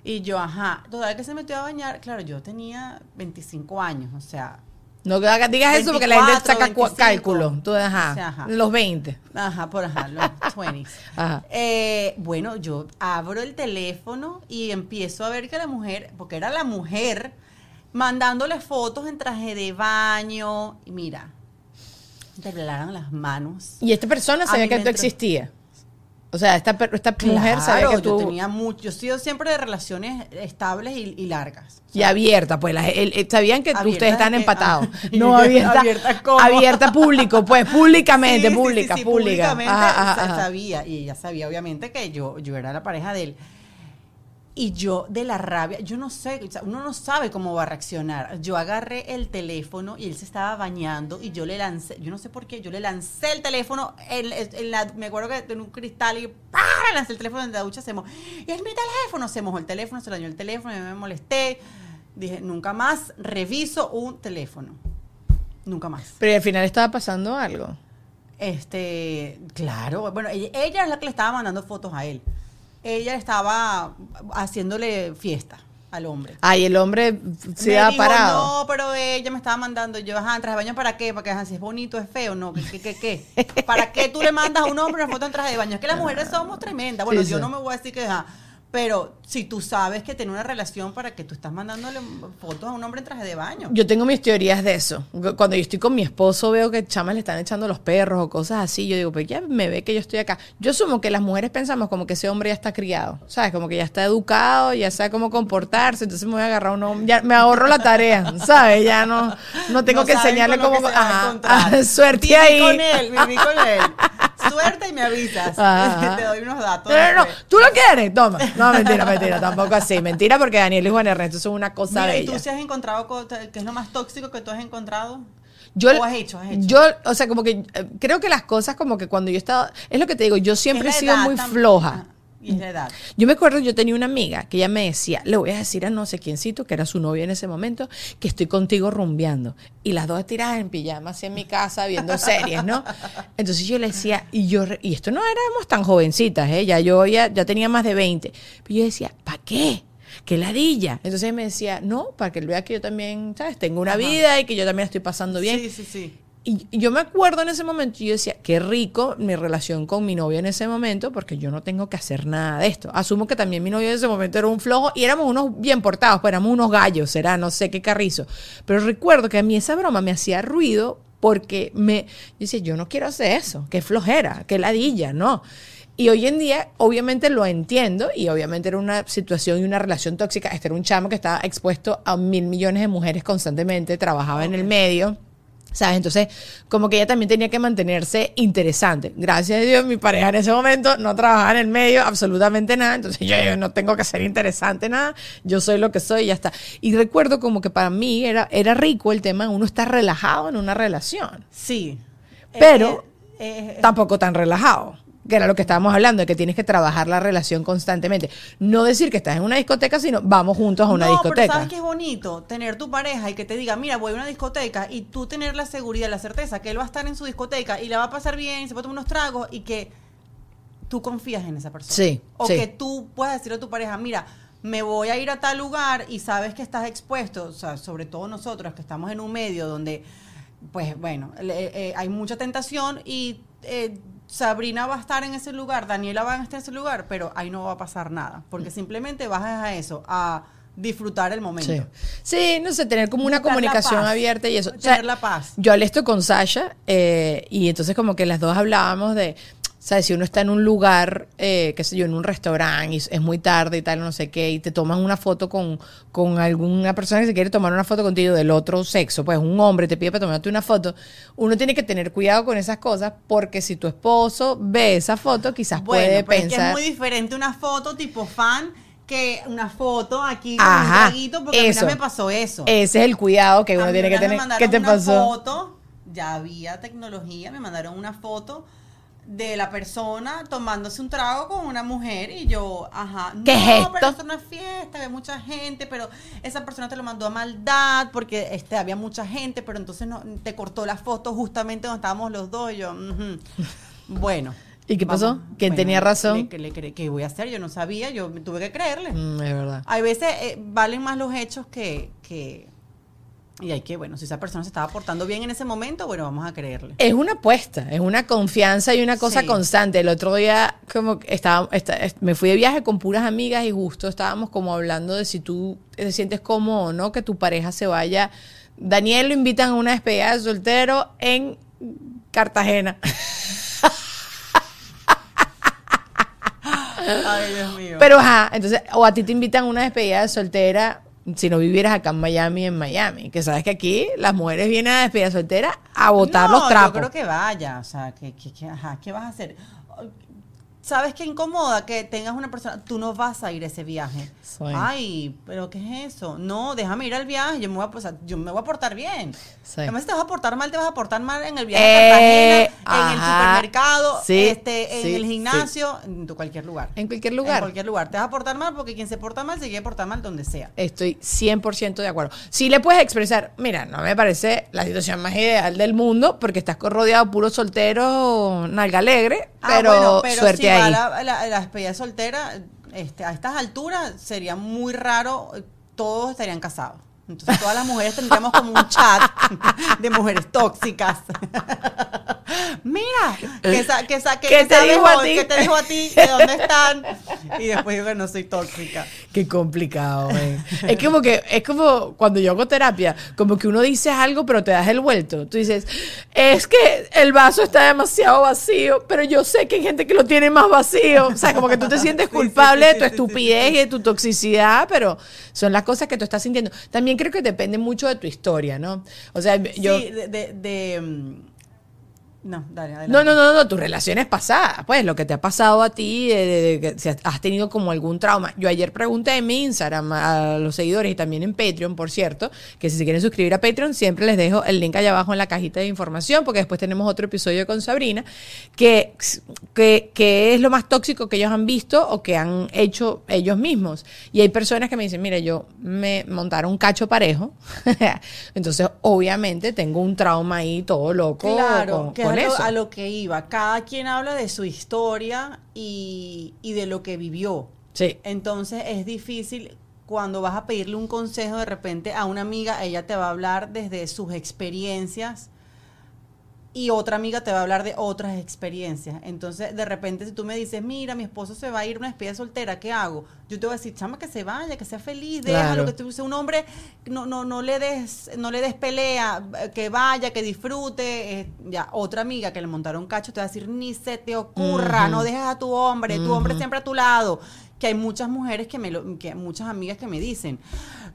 Y yo, ajá, toda que se metió a bañar, claro, yo tenía 25 años, o sea, No digas eso porque la gente 24, saca cua- 25. cálculo. Ajá, los 20. Ajá, por ajá, los 20s. Ajá. Eh, bueno, yo abro el teléfoo y empiezo a ver que la mujer, porque era la mujer, mandándole fotos en traje de baño. Y mira, temblaron las manos. Y esta persona sabía que tú existías. O sea, esta, esta mujer sabía Claro, que tú... yo tenía mucho, yo he sido siempre de relaciones estables y, y largas. Y abierta, pues la- el- el- sabían que Abierta ustedes están de que- empatados. ah, no abierta. abierta ¿cómo? abierta público, pues públicamente, Sí, pública, sí, sí, pública. públicamente Ajá, ajá, sa- ajá. sabía, y ella sabía obviamente que yo, yo era la pareja de él. Y yo de la rabia, yo no sé, o sea, uno no sabe cómo va a reaccionar. Yo agarré el teléfono y él se estaba bañando y yo le lancé, yo no sé por qué, yo le lancé el teléfono, en, en la- me acuerdo que tenía un cristal y ¡para! lancé el teléfono en la ducha, se mojó. Y es mi teléfono, se mojó el teléfono, se dañó el teléfono, y me molesté. Dije, nunca más reviso un teléfono. Nunca más. Pero al final estaba pasando algo. Este, claro, bueno, ella, ella es la que le estaba mandando fotos a él. Ella estaba haciéndole fiesta al hombre. Ay, el hombre se Me ha dijo, parado. No, pero ella me estaba mandando. Yo, ajá, traje de baño, ¿para qué? Para que ajá, si es bonito, es feo, no. ¿Qué, qué, qué, qué? ¿Para qué tú le mandas a un hombre una foto en traje de baño? Es que las mujeres somos tremendas. Bueno, Sí, yo sí. no me voy a decir que, ajá, pero si tú sabes que tiene una relación para que tú estás mandándole fotos a un hombre en traje de baño. Yo tengo mis teorías de eso. Cuando yo estoy con mi esposo, veo que chamas le están echando los perros o cosas así. Yo digo, pues ya me ve que yo estoy acá. Yo asumo que las mujeres pensamos como que ese hombre ya está criado, ¿sabes? Como que ya está educado, ya sabe cómo comportarse. Entonces me voy a agarrar a un hombre. Ya me ahorro la tarea, ¿sabes? Ya no, no tengo No que enseñarle cómo. Ajá, ajá, suerte Viví ahí. con él, viví con él. Suerte y me avisas. Ajá. Te doy unos datos. No, no, no. ¿Tú lo quieres? Toma. No, mentira, mentira. Tampoco así. Mentira porque Daniel y Juan Ernesto son una cosa Mira, ¿y bella. tú si has encontrado, co- qué es lo más tóxico que tú has encontrado? Yo, ¿O has hecho, has hecho? yo, o sea, como que eh, creo que las cosas como que cuando yo estaba, es lo que te digo, yo siempre he sido muy floja. Y es la edad. Yo me acuerdo, yo tenía una amiga que ella me decía, le voy a decir a no sé quiéncito, que era su novio en ese momento, que estoy contigo rumbeando. Y las dos tiradas en pijama así en mi casa viendo series, ¿no? Entonces yo le decía, y yo, y esto no éramos tan jovencitas, ¿eh? Ya yo ya, ya tenía más de 20. Pero yo decía, ¿para qué? ¿Qué ladilla? Entonces él me decía, no, para que él vea que yo también, ¿sabes? Tengo una Ajá. vida y que yo también estoy pasando bien. Sí, sí, sí. Y yo me acuerdo en ese momento, y yo decía, qué rico mi relación con mi novio en ese momento, porque yo no tengo que hacer nada de esto. Asumo que también mi novio en ese momento era un flojo y éramos unos bien portados, pues éramos unos gallos, será, no sé qué carrizo. Pero recuerdo que a mí esa broma me hacía ruido porque me, yo decía, yo no quiero hacer eso, qué flojera, qué ladilla, no. Y hoy en día, obviamente lo entiendo, y obviamente era una situación y una relación tóxica. Este era un chamo que estaba expuesto a mil millones de mujeres constantemente, trabajaba en el medio. ¿Sabes? Entonces, como que ella también tenía que mantenerse interesante. Gracias a Dios, mi pareja en ese momento no trabajaba en el medio, absolutamente nada. Entonces, yo, yo no tengo que ser interesante nada. Yo soy lo que soy y ya está. Y recuerdo como que para mí era, era rico el tema uno estar relajado en una relación. Sí. Pero Eh, eh, tampoco tan relajado. Que era lo que estábamos hablando, de que tienes que trabajar la relación constantemente. No decir que estás en una discoteca, sino vamos juntos a una no, pero discoteca. sabes que es bonito tener tu pareja y que te diga, mira, voy a una discoteca y tú tener la seguridad, la certeza que él va a estar en su discoteca y la va a pasar bien, se puede tomar unos tragos y que tú confías en esa persona. Sí, O sí. que tú puedas decirle a tu pareja, mira, me voy a ir a tal lugar y sabes que estás expuesto, o sea, sobre todo nosotros que estamos en un medio donde, pues bueno, le- eh, hay mucha tentación y eh, Sabrina va a estar en ese lugar, Daniela va a estar en ese lugar, pero ahí no va a pasar nada, porque simplemente vas a eso, a disfrutar el momento. Sí. Sí, no sé, tener como una comunicación paz. abierta y eso. Tener la paz. Yo hablé esto con Sasha eh, y entonces como que las dos hablábamos de, ¿sabes? Si uno está en un lugar, eh, qué sé yo, en un restaurante y es muy tarde y tal, no sé qué, y te toman una foto con, con alguna persona que se quiere tomar una foto contigo del otro sexo, pues un hombre te pide para tomarte una foto, uno tiene que tener cuidado con esas cosas porque si tu esposo ve esa foto, quizás Bueno, puede pero es que pensar... es muy diferente una foto tipo fan que una foto aquí con Ajá, un traguito, porque eso. a mí no me pasó eso. Ese es el cuidado que uno tiene que me tener. mandaron ¿Qué te una pasó? foto, ya había tecnología, me mandaron una foto de la persona tomándose un trago con una mujer y yo, ajá, ¿Qué no, es esto? pero esto no es fiesta, había mucha gente, pero esa persona te lo mandó a maldad porque este había mucha gente, pero entonces no, te cortó la foto justamente donde estábamos los dos y yo, ujú. bueno. ¿Y qué pasó? ¿Quién tenía razón? le- le- le- ¿Qué voy a hacer? Yo no sabía, yo me tuve que creerle. Mm, es verdad. Hay veces eh, valen más los hechos que, que... Y hay que, bueno, si esa persona se estaba portando bien en ese momento, bueno, vamos a creerle. Es una apuesta, es una confianza y una cosa Sí. constante. El otro día, como que estaba, esta- est- me fui de viaje con puras amigas y justo estábamos como hablando de si tú te sientes cómodo o no que tu pareja se vaya. Daniel lo invitan a una despedida de soltero en Cartagena. Ay, Dios mío. Pero ajá, entonces, o a ti te invitan a una despedida de soltera si no vivieras acá en Miami, en Miami. Que sabes que aquí las mujeres vienen a despedida de soltera a botar No, los trapos. Yo creo que vaya, o sea, que, que- que, ajá, ¿qué vas a hacer? ¿Sabes qué incomoda? Que tengas una persona, tú no vas a ir a ese viaje. Sí. Ay, pero ¿qué es eso? No, déjame ir al viaje, yo me voy a, sea, yo me voy a portar bien. Sí. Además, si te vas a portar mal, te vas a portar mal en el viaje Eh, a Cartagena, en el ajá. supermercado, Sí, este, en sí, el sí. gimnasio, en tu- cualquier lugar. En cualquier En lugar. cualquier lugar. Te vas a portar mal porque quien se porta mal se quiere portar mal donde sea. Estoy 100% de acuerdo. Si le puedes expresar, mira, no me parece la situación más ideal del mundo porque estás rodeado de puros solteros nalga alegre, Ah, pero, bueno, pero suerte si va ahí. la, la, la despedida soltera, este, a estas alturas sería muy raro, eh, todos estarían casados. Entonces todas las mujeres tendríamos como un chat de mujeres tóxicas. Mira, que, esa, que, esa, que, ¿Qué te dijo a ti? ¿Qué te dijo a ti? ¿De dónde están? Y después digo que no soy tóxica. Qué complicado, men. es como que, es como cuando yo hago terapia, como que uno dice algo, pero te das el vuelto. Tú dices, es que el vaso está demasiado vacío, pero yo sé que hay gente que lo tiene más vacío. O sea, como que tú te sientes Sí, sí, culpable sí, de tu estupidez y de tu toxicidad, pero son las cosas que tú estás sintiendo. También creo que depende mucho de tu historia, ¿no? O sea, yo. Sí, de... de, de, mm, no, dale, adelante. No, no, no, no, tus relaciones pasadas, pues lo que te ha pasado a ti, de, de- de que si has tenido como algún trauma. Yo ayer pregunté en mi Instagram a los seguidores y también en Patreon, por cierto, que si se quieren suscribir a Patreon, siempre les dejo el link allá abajo en la cajita de información, porque después tenemos otro episodio con Sabrina, que, que, que es lo más tóxico que ellos han visto o que han hecho ellos mismos. Y hay personas que me dicen, mira, yo me montaron un cacho parejo, entonces obviamente tengo un trauma ahí todo loco Claro, con, que con a lo, eso. a lo que iba. Cada quien habla de su historia y, y de lo que vivió. Sí. Entonces es difícil cuando vas a pedirle un consejo de repente a una amiga, ella te va a hablar desde sus experiencias y otra amiga te va a hablar de otras experiencias. Entonces, de repente, si tú me dices, mira, mi esposo se va a ir a una despedida soltera, ¿qué hago? Yo te voy a decir, chama, que se vaya, que sea feliz, déjalo, que tú sea un hombre, no, no, no le des, no le des pelea, que vaya, que disfrute. eh, ya, otra amiga que le montaron cacho te va a decir, ni se te ocurra, no dejes a tu hombre, tu hombre siempre a tu lado. Que hay muchas mujeres que me lo, que muchas amigas que me dicen,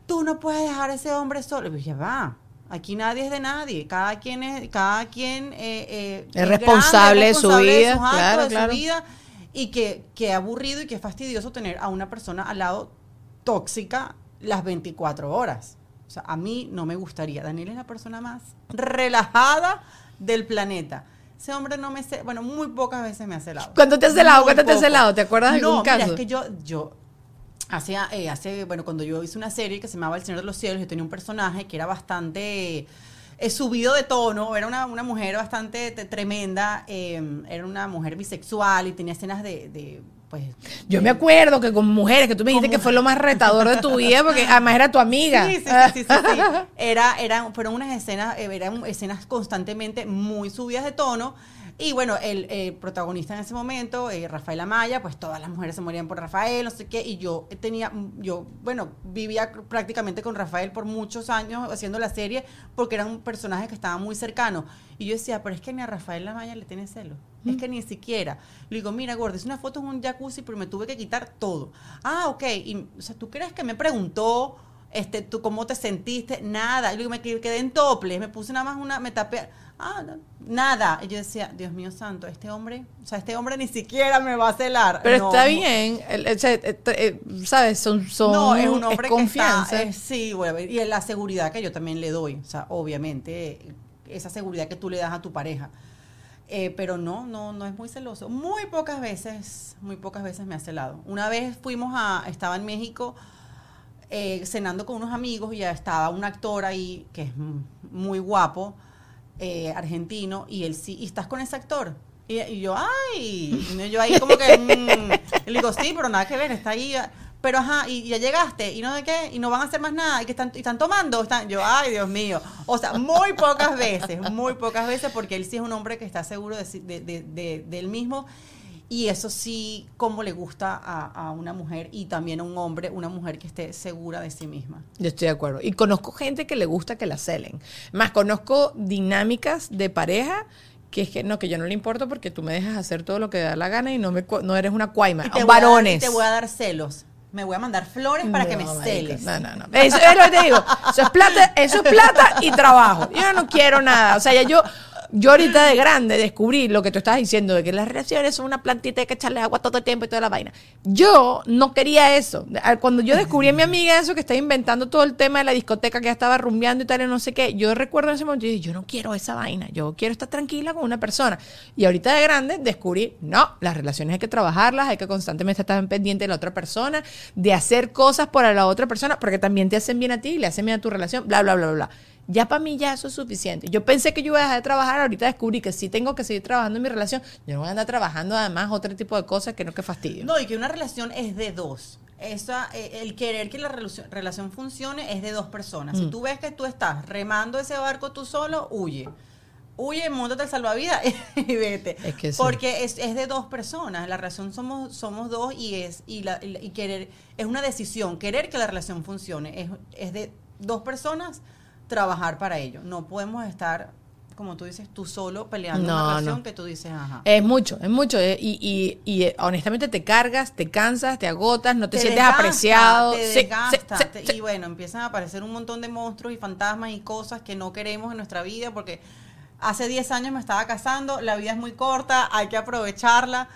tú no puedes dejar a ese hombre solo. Y yo, ya va. Aquí nadie es de nadie, cada quien es, cada quien eh, eh, Es responsable de su vida, sus actos, claro, de su vida, y que, que aburrido y que fastidioso tener a una persona al lado tóxica las 24 horas. O sea, a mí no me gustaría. Daniel es la persona más relajada del planeta. Ese hombre no me hace, bueno, muy pocas veces me hace helado. ¿Cuánto te has helado? Muy ¿Cuánto te has poco. helado? ¿Te acuerdas de no, algún mira, caso? es que yo, yo hace, eh, hace, bueno, cuando yo hice una serie que se llamaba El Señor de los Cielos, yo tenía un personaje que era bastante eh, subido de tono, era una, una mujer bastante te- tremenda, eh, era una mujer bisexual y tenía escenas de, de, pues... Yo me acuerdo que con mujeres, que tú me dijiste que fue lo más retador de tu vida, porque además era tu amiga. Sí, sí, sí, sí, sí, sí. Era, eran, fueron unas escenas, eran escenas constantemente muy subidas de tono. Y bueno, el, eh, protagonista en ese momento, eh, Rafael Amaya, pues todas las mujeres se morían por Rafael, no sé qué, y yo tenía, yo, bueno, vivía prácticamente con Rafael por muchos años haciendo la serie, porque era un personaje que estaba muy cercano. Y yo decía, pero es que ni a Rafael Amaya le tiene celo. Es que ni siquiera. Le digo, mira, gordo, es una foto en un jacuzzi, pero me tuve que quitar todo. Ah, ok. Y, o sea, ¿tú crees que me preguntó este, tú cómo te sentiste? Nada. Y luego me quedé en tople, me puse nada más una, me tapé. Ah, no, nada. Y yo decía, Dios mío santo, este hombre, o sea, este hombre ni siquiera me va a celar. Pero No, está bien, el- el- se- eh, eh, ¿sabes? Son, son no, es un hombre confianza. que está, eh, sí, bueno, y es la seguridad que yo también le doy, o sea, obviamente, esa seguridad que tú le das a tu pareja. Eh, pero no, no, no es muy celoso. Muy pocas veces, muy pocas veces me ha celado. Una vez fuimos a, estaba en México eh, cenando con unos amigos y ya estaba un actor ahí que es muy guapo, eh, argentino, y él sí, ¿y estás con ese actor? Y, y yo, ay, y yo ahí como que, mm, y le digo, sí, pero nada que ver, está ahí. Pero ajá, y ya llegaste, y no sé qué, y no van a hacer más nada, y que están, y están tomando, están, yo, ay, Dios mío. O sea, muy pocas veces, muy pocas veces, porque él sí es un hombre que está seguro de, de, de, de- de él mismo. Y eso sí, como le gusta a, a una mujer y también a un hombre, una mujer que esté segura de sí misma. Yo estoy de acuerdo. Y conozco gente que le gusta que la celen. Más, conozco dinámicas de pareja que es que no, que yo no le importo porque tú me dejas hacer todo lo que da la gana y no me no eres una cuaima. Y te, a dar, Varones. y te voy a dar celos. Me voy a mandar flores para que me No, celes. No, no, no. Eso es lo que te digo. Eso es plata, eso es plata y trabajo. Yo no quiero nada. O sea, ya yo, yo ahorita de grande descubrí lo que tú estabas diciendo, de que las relaciones son una plantita, hay que echarle agua todo el tiempo y toda la vaina. Yo no quería eso. Cuando yo descubrí a mi amiga eso que estaba inventando todo el tema de la discoteca que ya estaba rumbeando y tal, y no sé qué, yo recuerdo en ese momento, yo dije, yo no quiero esa vaina, yo quiero estar tranquila con una persona. Y ahorita de grande descubrí, no, las relaciones hay que trabajarlas, hay que constantemente estar pendiente de la otra persona, de hacer cosas para la otra persona, porque también te hacen bien a ti, le hacen bien a tu relación, bla, bla, bla, bla. Ya para mí ya eso es suficiente. Yo pensé que yo iba a dejar de trabajar, ahorita descubrí que sí tengo que seguir trabajando en mi relación. Yo no voy a andar trabajando además otro tipo de cosas que no que fastidio. No, y que una relación es de dos. Esa, eh, el querer que la relación, relación funcione es de dos personas. Mm. Si tú ves que tú estás remando ese barco tú solo, huye. Huye, montate el salvavidas y vete. Es que sí. Porque es, es de dos personas. La relación somos, somos dos y es y la- y querer es una decisión. Querer que la relación funcione es, es de dos personas trabajar para ello. No podemos estar, como tú dices, tú solo peleando No, una relación no. que tú dices, ajá. Es mucho, es mucho. eh, Y, y, y, eh, honestamente te cargas, te cansas, te agotas, no te, sientes desgasta, apreciado. Te desgasta, sí, te- sí, sí. y bueno, empiezan a aparecer un montón de monstruos y fantasmas y cosas que no queremos en nuestra vida porque hace 10 años me estaba casando, la vida es muy corta, hay que aprovecharla.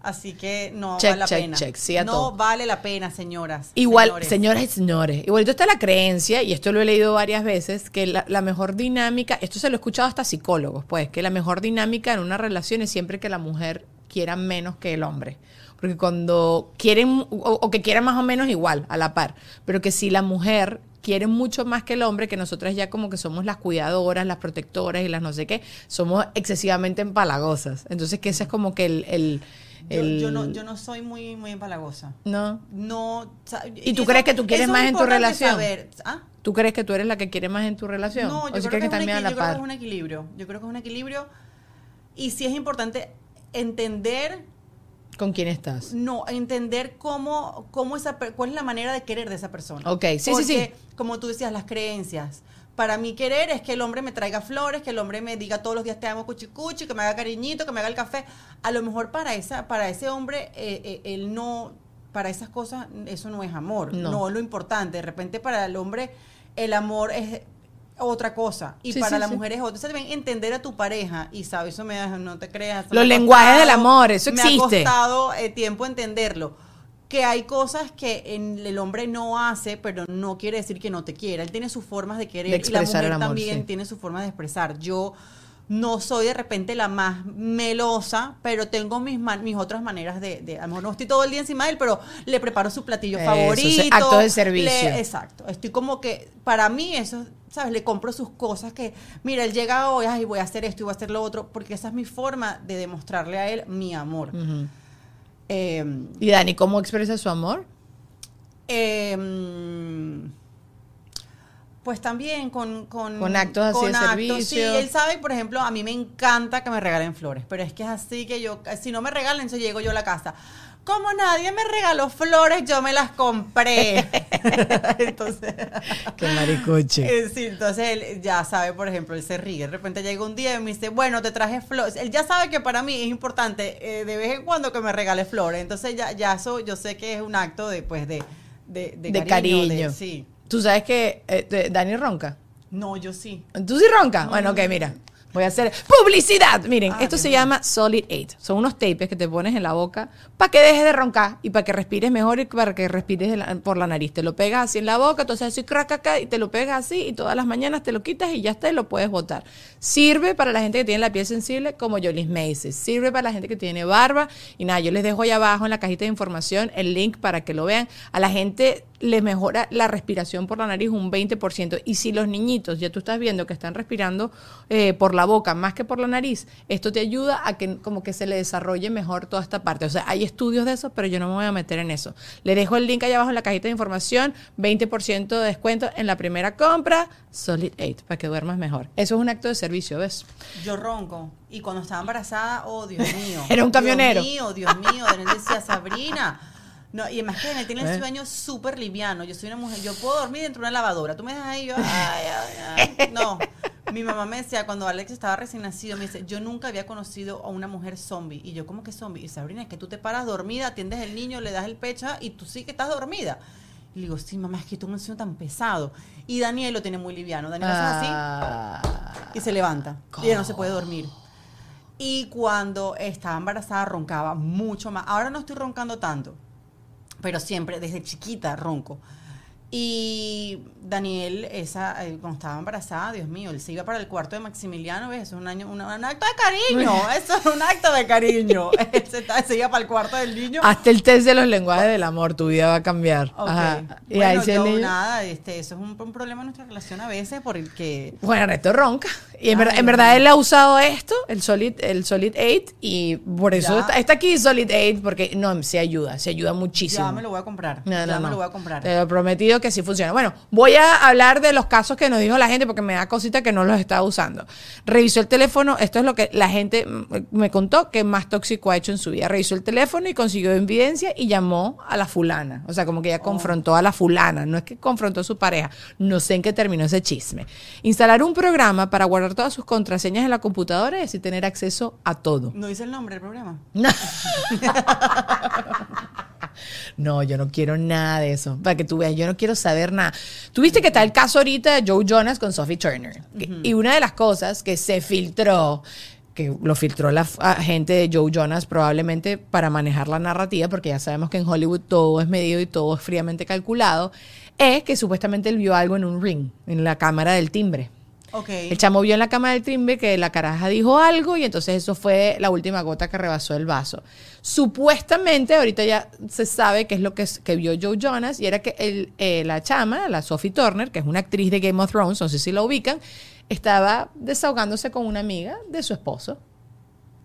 Así que no Check, vale la check, pena. check, sí a no todo. vale la pena, señoras. Igual, señores. señoras y señores, igualito está la creencia, y esto lo he leído varias veces, que la, la mejor dinámica, esto se lo he escuchado hasta psicólogos, pues, que la mejor dinámica en una relación es siempre que la mujer quiera menos que el hombre. Porque cuando quieren, o, o que quieran más o menos igual, a la par, pero que si la mujer quiere mucho más que el hombre, que nosotras ya como que somos las cuidadoras, las protectoras y las no sé qué, somos excesivamente empalagosas. Entonces que ese es como que el... el- yo no, yo no soy muy, muy empalagosa. ¿no? No. ¿Y tú eso- crees que tú quieres más en tu relación? saber. ¿Ah? ¿Tú ¿Tú crees que tú eres la que quiere más en tu relación? No, ¿O yo si creo, que crees es yo creo que es un equilibrio. Yo creo que es un equilibrio. Y sí es importante entender, ¿Con quién estás? no, entender cómo, cómo esa, cuál es la manera de querer de esa persona. Ok, sí, sí, Porque, sí. Como tú decías, las creencias. Para mí querer es que el hombre me traiga flores, que el hombre me diga todos los días te amo cuchi cuchi, que me haga cariñito, que me haga el café. A lo mejor para esa, para ese hombre, eh, eh, él no, para esas cosas, eso no es amor. No. No. es lo importante. De repente para el hombre, el amor es otra cosa. Y Sí, para sí, la sí. mujer es otra. Entonces también entender a tu pareja, y sabes, eso me da, no te creas. Los me lenguajes del amor, eso Me existe. ha costado eh, tiempo entenderlo. Que hay cosas que en- el hombre no hace, pero no quiere decir que no te quiera. Él tiene sus formas de querer De y la mujer amor, también sí. tiene sus formas de expresar. Yo no soy de repente la más melosa, pero tengo mis, man- mis otras maneras de, de- A lo mejor no estoy todo el día encima de él, pero le preparo su platillo Eso, favorito. acto de servicio. le- exacto. Estoy como que, para mí eso, ¿sabes? Le compro sus cosas que, mira, él llega hoy, ay, voy a hacer esto y voy a hacer lo otro, porque esa es mi forma de demostrarle a él mi amor. Eh, ¿Y Dani, cómo expresa su amor? eh, pues también con, con, Con actos así de servicio. Sí, él sabe, por ejemplo, a mí me encanta que me regalen flores, pero es que es así que yo, si no me regalan, entonces llego yo a la casa. Como nadie me regaló flores, yo me las compré. entonces, Qué maricoche. eh, sí, entonces él ya sabe, por ejemplo, él se ríe. De repente llega un día y me dice, bueno, te traje flores. Él ya sabe que para mí es importante eh, de vez en cuando que me regale flores. Entonces ya, ya eso yo sé que es un acto de, pues, de, de, de De cariño. cariño. de- sí. ¿Tú sabes que eh, Dani ronca? No, yo sí. ¿Tú sí roncas? Bueno, ok, mira. Voy a hacer publicidad. Miren, esto se llama Solid 8. Son unos tapes que te pones en la boca para que dejes de roncar y para que respires mejor y para que respires la- por la nariz. Te lo pegas así en la boca, entonces así crack acá y te lo pegas así y todas las mañanas te lo quitas y ya está y lo puedes botar. Sirve para la gente que tiene la piel sensible como Jolis Maces. Sirve para la gente que tiene barba y nada, yo les dejo ahí abajo en la cajita de información el link para que lo vean. A la gente les mejora la respiración por la nariz un 20%. Y si los niñitos, ya tú estás viendo que están respirando eh, por la boca más que por la nariz, esto te ayuda a que como que se le desarrolle mejor toda esta parte. O sea, hay estudios de eso, pero yo no me voy a meter en eso. Le dejo el link allá abajo en la cajita de información, 20% de descuento en la primera compra, Solid 8, para que duermas mejor. Eso es un acto de servicio, ¿ves? Yo ronco. Y cuando estaba embarazada, oh, Dios mío. Era un camionero. Dios mío, Dios mío. Daniel decía, Sabrina. No, y además que Daniel tiene ¿Eh? el sueño súper liviano. Yo soy una mujer, yo puedo dormir dentro de una lavadora. Tú me dejas ahí, yo, ay, ay, ay. No. Mi mamá me decía, cuando Alex estaba recién nacido, me dice, yo nunca había conocido a una mujer zombie. Y yo, ¿cómo que zombie? Y Sabrina, es que tú te paras dormida, atiendes el niño, le das el pecho y tú sí que estás dormida. Y le digo, sí, mamá, es que tú me un sueño tan pesado. Y Daniel lo tiene muy liviano. Daniel hace así Ah. y se levanta. Y ella no se puede dormir. Y cuando estaba embarazada roncaba mucho más. Ahora no estoy roncando tanto, pero siempre, desde chiquita ronco. Y Daniel, esa, eh, cuando estaba embarazada, Dios mío, él se iba para el cuarto de Maximiliano, ¿ves? Eso es un, año, un, un acto de cariño, eso es un acto de cariño. Él se, se iba para el cuarto del niño. Hasta el test de los lenguajes del amor, tu vida va a cambiar. Ok. Ajá. Y Bueno, ahí se yo le- nada, este, eso es un, un problema en nuestra relación a veces porque Bueno, esto ronca. Y en, Ay, verdad, en verdad él ha usado esto, el Solid, el Solid 8, y por eso está, está aquí Solid 8, porque no, se ayuda, se ayuda muchísimo. ya me lo voy a comprar. No, ya no, me no. lo voy a comprar. Te lo he prometido que sí funciona. Bueno, voy a hablar de los casos que nos dijo la gente porque me da cosita que no los estaba usando. Revisó el teléfono, esto es lo que la gente me contó que más tóxico ha hecho en su vida. Revisó el teléfono y consiguió evidencia y llamó a la fulana. O sea, como que ella confrontó a la fulana. No es que confrontó a su pareja. No sé en qué terminó ese chisme. Instalar un programa para guardar todas sus contraseñas en la computadora y así tener acceso a todo. No dice el nombre del programa. No. No, yo no quiero nada de eso. Para que tú veas, yo no quiero saber nada. Tuviste que está el caso ahorita de Joe Jonas con Sophie Turner. Y una de las cosas que se filtró, que lo filtró la gente de Joe Jonas probablemente para manejar la narrativa, porque ya sabemos que en Hollywood todo es medido y todo es fríamente calculado, es que supuestamente él vio algo en un ring, en la cámara del timbre. El chamo vio en la cama del timbre que la caraja dijo algo y entonces eso fue la última gota que rebasó el vaso. Supuestamente, ahorita ya se sabe qué es lo que, que vio Joe Jonas y era que el, eh, la chama, la Sophie Turner, que es una actriz de Game of Thrones, no sé si la ubican, estaba desahogándose con una amiga de su esposo.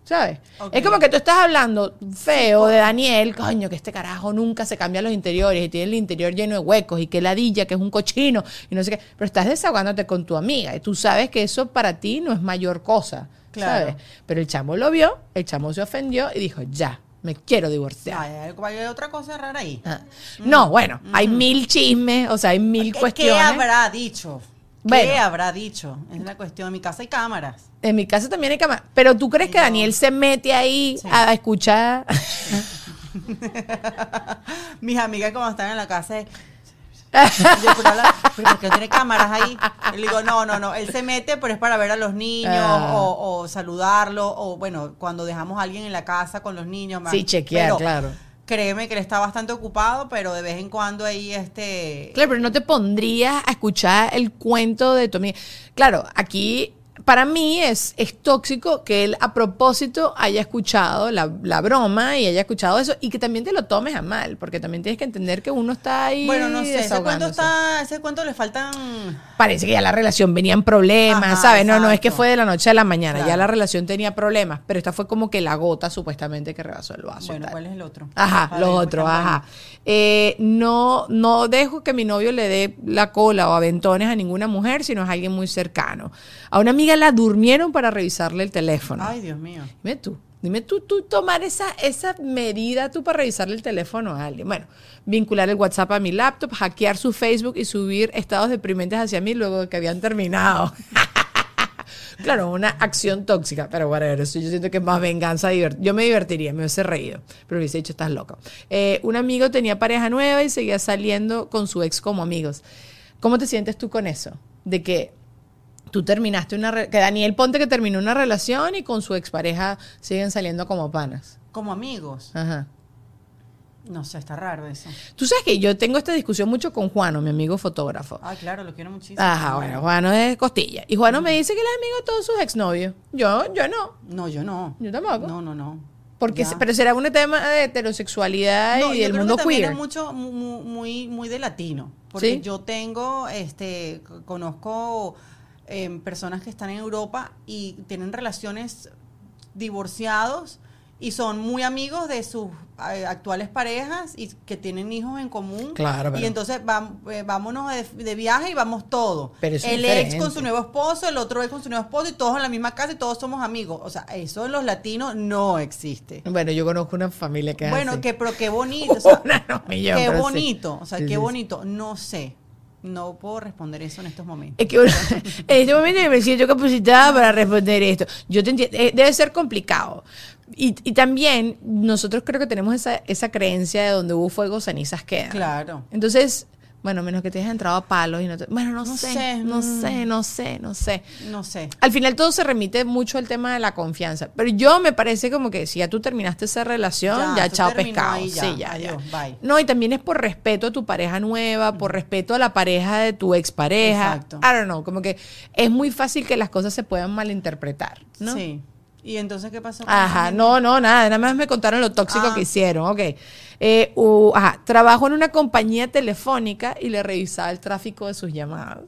¿Sabes? Es como que tú estás hablando feo de Daniel, coño, que este carajo nunca se cambia los interiores y tiene el interior lleno de huecos y que ladilla, que es un cochino y no sé qué. Pero estás desahogándote con tu amiga y tú sabes que eso para ti no es mayor cosa, Claro. ¿sabes? Pero el chamo lo vio, el chamo se ofendió y dijo, ya, me quiero divorciar. Ay, hay, otra cosa rara ahí. Ah. No, bueno, hay mil chismes, o sea, hay mil ¿Qué, cuestiones. qué habrá dicho? ¿Qué habrá dicho? Es la cuestión. En mi casa hay cámaras. En mi casa también hay cámara. Pero tú crees que No. Daniel se mete ahí Sí. a escuchar. Mis amigas cuando están en la casa... es- Yo, pero, habla- pero ¿por qué tiene cámaras ahí? Y le digo, no, no, no. Él se mete, pero es para ver a los niños Ah. o, o saludarlo. O bueno, cuando dejamos a alguien en la casa con los niños. más. Sí, chequear, Pero claro. Créeme que él está bastante ocupado, pero de vez en cuando ahí este... Claro, pero no te pondrías a escuchar el cuento de tu. Claro, aquí para mí es, es tóxico que él a propósito haya escuchado la, la broma y haya escuchado eso y que también te lo tomes a mal, porque también tienes que entender que uno está ahí. Bueno, no sé, ese cuento desahogándose. está... Ese cuento le faltan... Parece que ya la relación venía en problemas, Ajá, ¿sabes? No, no es que fue de la noche a la mañana, ya la relación tenía problemas, pero esta fue como que la gota supuestamente que rebasó el vaso. Bueno. ¿cuál es el otro? Ajá, Para los otros, ajá. Eh, no, no dejo que mi novio le dé la cola o aventones a ninguna mujer, sino a alguien muy cercano. A una amiga la durmieron para revisarle el teléfono. Ay, Dios mío. Dime tú, dime tú, tú tomar esa, esa medida tú para revisarle el teléfono a alguien. Bueno, vincular el WhatsApp a mi laptop, hackear su Facebook y subir estados deprimentes hacia mí luego de que habían terminado. Claro, una acción tóxica, pero bueno, eso yo siento que es más venganza. Yo me divertiría, me hubiese reído, pero hubiese dicho, estás loco. Eh, un amigo tenía pareja nueva y seguía saliendo con su ex como amigos. ¿Cómo te sientes tú con eso? De que tú terminaste una... re- que Daniel Ponte que terminó una relación y con su expareja siguen saliendo como panas. Como amigos. Ajá. No sé, está raro eso. Tú sabes que yo tengo esta discusión mucho con Juano, mi amigo fotógrafo. Ay, claro, lo quiero muchísimo. Ajá, bueno, Juano es costilla. Y Juano me dice que él es amigo de todos sus exnovios. Yo, yo no. No, yo no. Yo tampoco. No, no, no. Porque, Ya. pero será un tema de heterosexualidad No, y del mundo que queer. es mucho mu- mu- muy muy de latino porque ¿Sí? yo tengo este conozco em, personas que están en Europa y tienen relaciones divorciados y son muy amigos de sus eh, actuales parejas y que tienen hijos en común Claro, pero- y entonces vam- eh, vámonos de, de viaje y vamos todos Pero el ex con su nuevo esposo el otro ex con su nuevo esposo y todos en la misma casa y todos somos amigos o sea eso en los latinos no existe Bueno, yo conozco una familia que bueno, que, pero qué bonito. o sea, Una no, millón, qué sí. bonito. O sea, Sí, qué sí. bonito. No sé. No puedo responder eso en estos momentos. Es que uno- en este momento me siento capacitada para responder esto. Yo te entiendo, eh, debe ser complicado. Y, y también nosotros creo que tenemos esa, esa creencia de donde hubo fuego, cenizas quedan. Claro. Entonces, bueno, menos que te hayas entrado a palos y no te... Bueno, no, No sé, sé, no mm. sé, no sé, no sé. No sé. Al final todo se remite mucho al tema de la confianza. Pero yo me parece como que si ya tú terminaste esa relación, Ya, ya, chao pescado. ya. Sí, ya, Adiós, ya. bye. No, y también es por respeto a tu pareja nueva, por respeto a la pareja de tu expareja. Exacto. I don't know, como que es muy fácil que las cosas se puedan malinterpretar, ¿no? Sí. ¿Y entonces qué pasó? con Ajá, no, no, nada, nada más me contaron lo tóxico Ah. que hicieron, ok. Eh, trabajo en una compañía telefónica y le revisaba el tráfico de sus llamadas.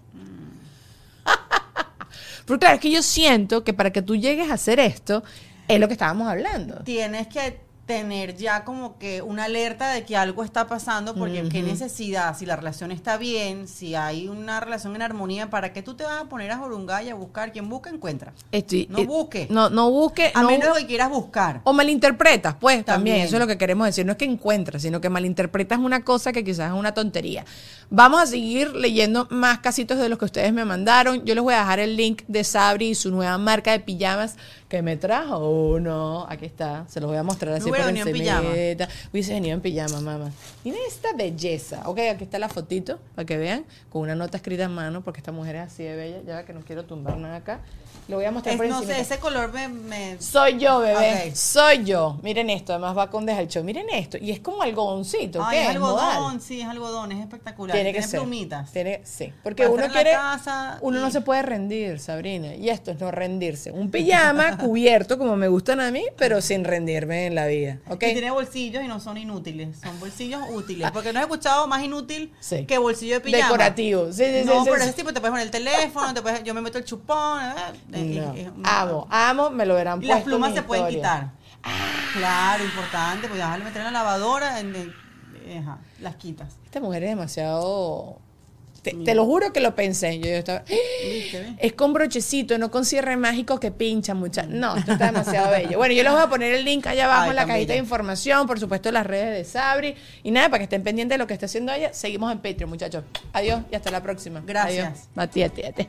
Porque claro, es que yo siento que para que tú llegues a hacer esto, es lo que estábamos hablando. Tienes que tener ya como que una alerta de que algo está pasando, porque qué necesidad, si la relación está bien, si hay una relación en armonía, ¿para qué tú te vas a poner a jorungar y a buscar? Quien busca, encuentra. Estoy- No eh, busque. No, no busque. A no menos que quieras buscar. O malinterpretas, pues también. También. eso es lo que queremos decir. No es que encuentras, sino que malinterpretas una cosa que quizás es una tontería. Vamos a seguir leyendo más casitos de los que ustedes me mandaron. Yo les voy a dejar el link de Sabri y su nueva marca de pijamas que me trajo. Oh, no, aquí está. Se los voy a mostrar así por venido en pijama. Hubiese venido en pijama, mamá. Miren esta belleza. Ok, aquí está la fotito para que vean, con una nota escrita en mano, porque esta mujer es así de bella. Ya que no quiero tumbar nada acá. Lo voy a mostrar Es- por no sé, ese color me... me- Soy yo, bebé. Soy yo. Miren esto, además va con Show. Miren esto. Y es como algodoncito. Ay, ¿qué? es algodón, Modal. sí, es algodón, es espectacular. Tiene que Tiene ser. plumitas. Tiene- sí. Porque Para uno quiere. casa uno no se puede rendir, Sabrina. Y esto es no rendirse. Un pijama cubierto como me gustan a mí, pero sin rendirme en la vida. ¿Ok? Y tiene bolsillos y no son inútiles. Son bolsillos útiles. Porque no he escuchado más inútil Sí. que bolsillo de pijama. Decorativo. Sí, sí, sí, no, sí, pero ese tipo te puedes poner el teléfono, te puedes- yo me meto el chupón. eh, eh, No. eh, eh, Amo, amo, me lo verán Y las plumas se pueden quitar. Claro, importante. Pues ya le meter en la lavadora, en, en- ajá, las quitas. Esta mujer es demasiado... Te, te lo juro que lo pensé. Yo, yo estaba... Ve? Es con brochecito, no con cierre mágico que pincha mucha. No, esto está demasiado bello. Bueno, yo les voy a poner el link allá abajo Ay, en la cajita de información, por supuesto las redes de Sabri. Y nada, para que estén pendientes de lo que está haciendo ella, seguimos en Patreon, muchachos. Adiós y hasta la próxima. Gracias. Adiós. Tíate.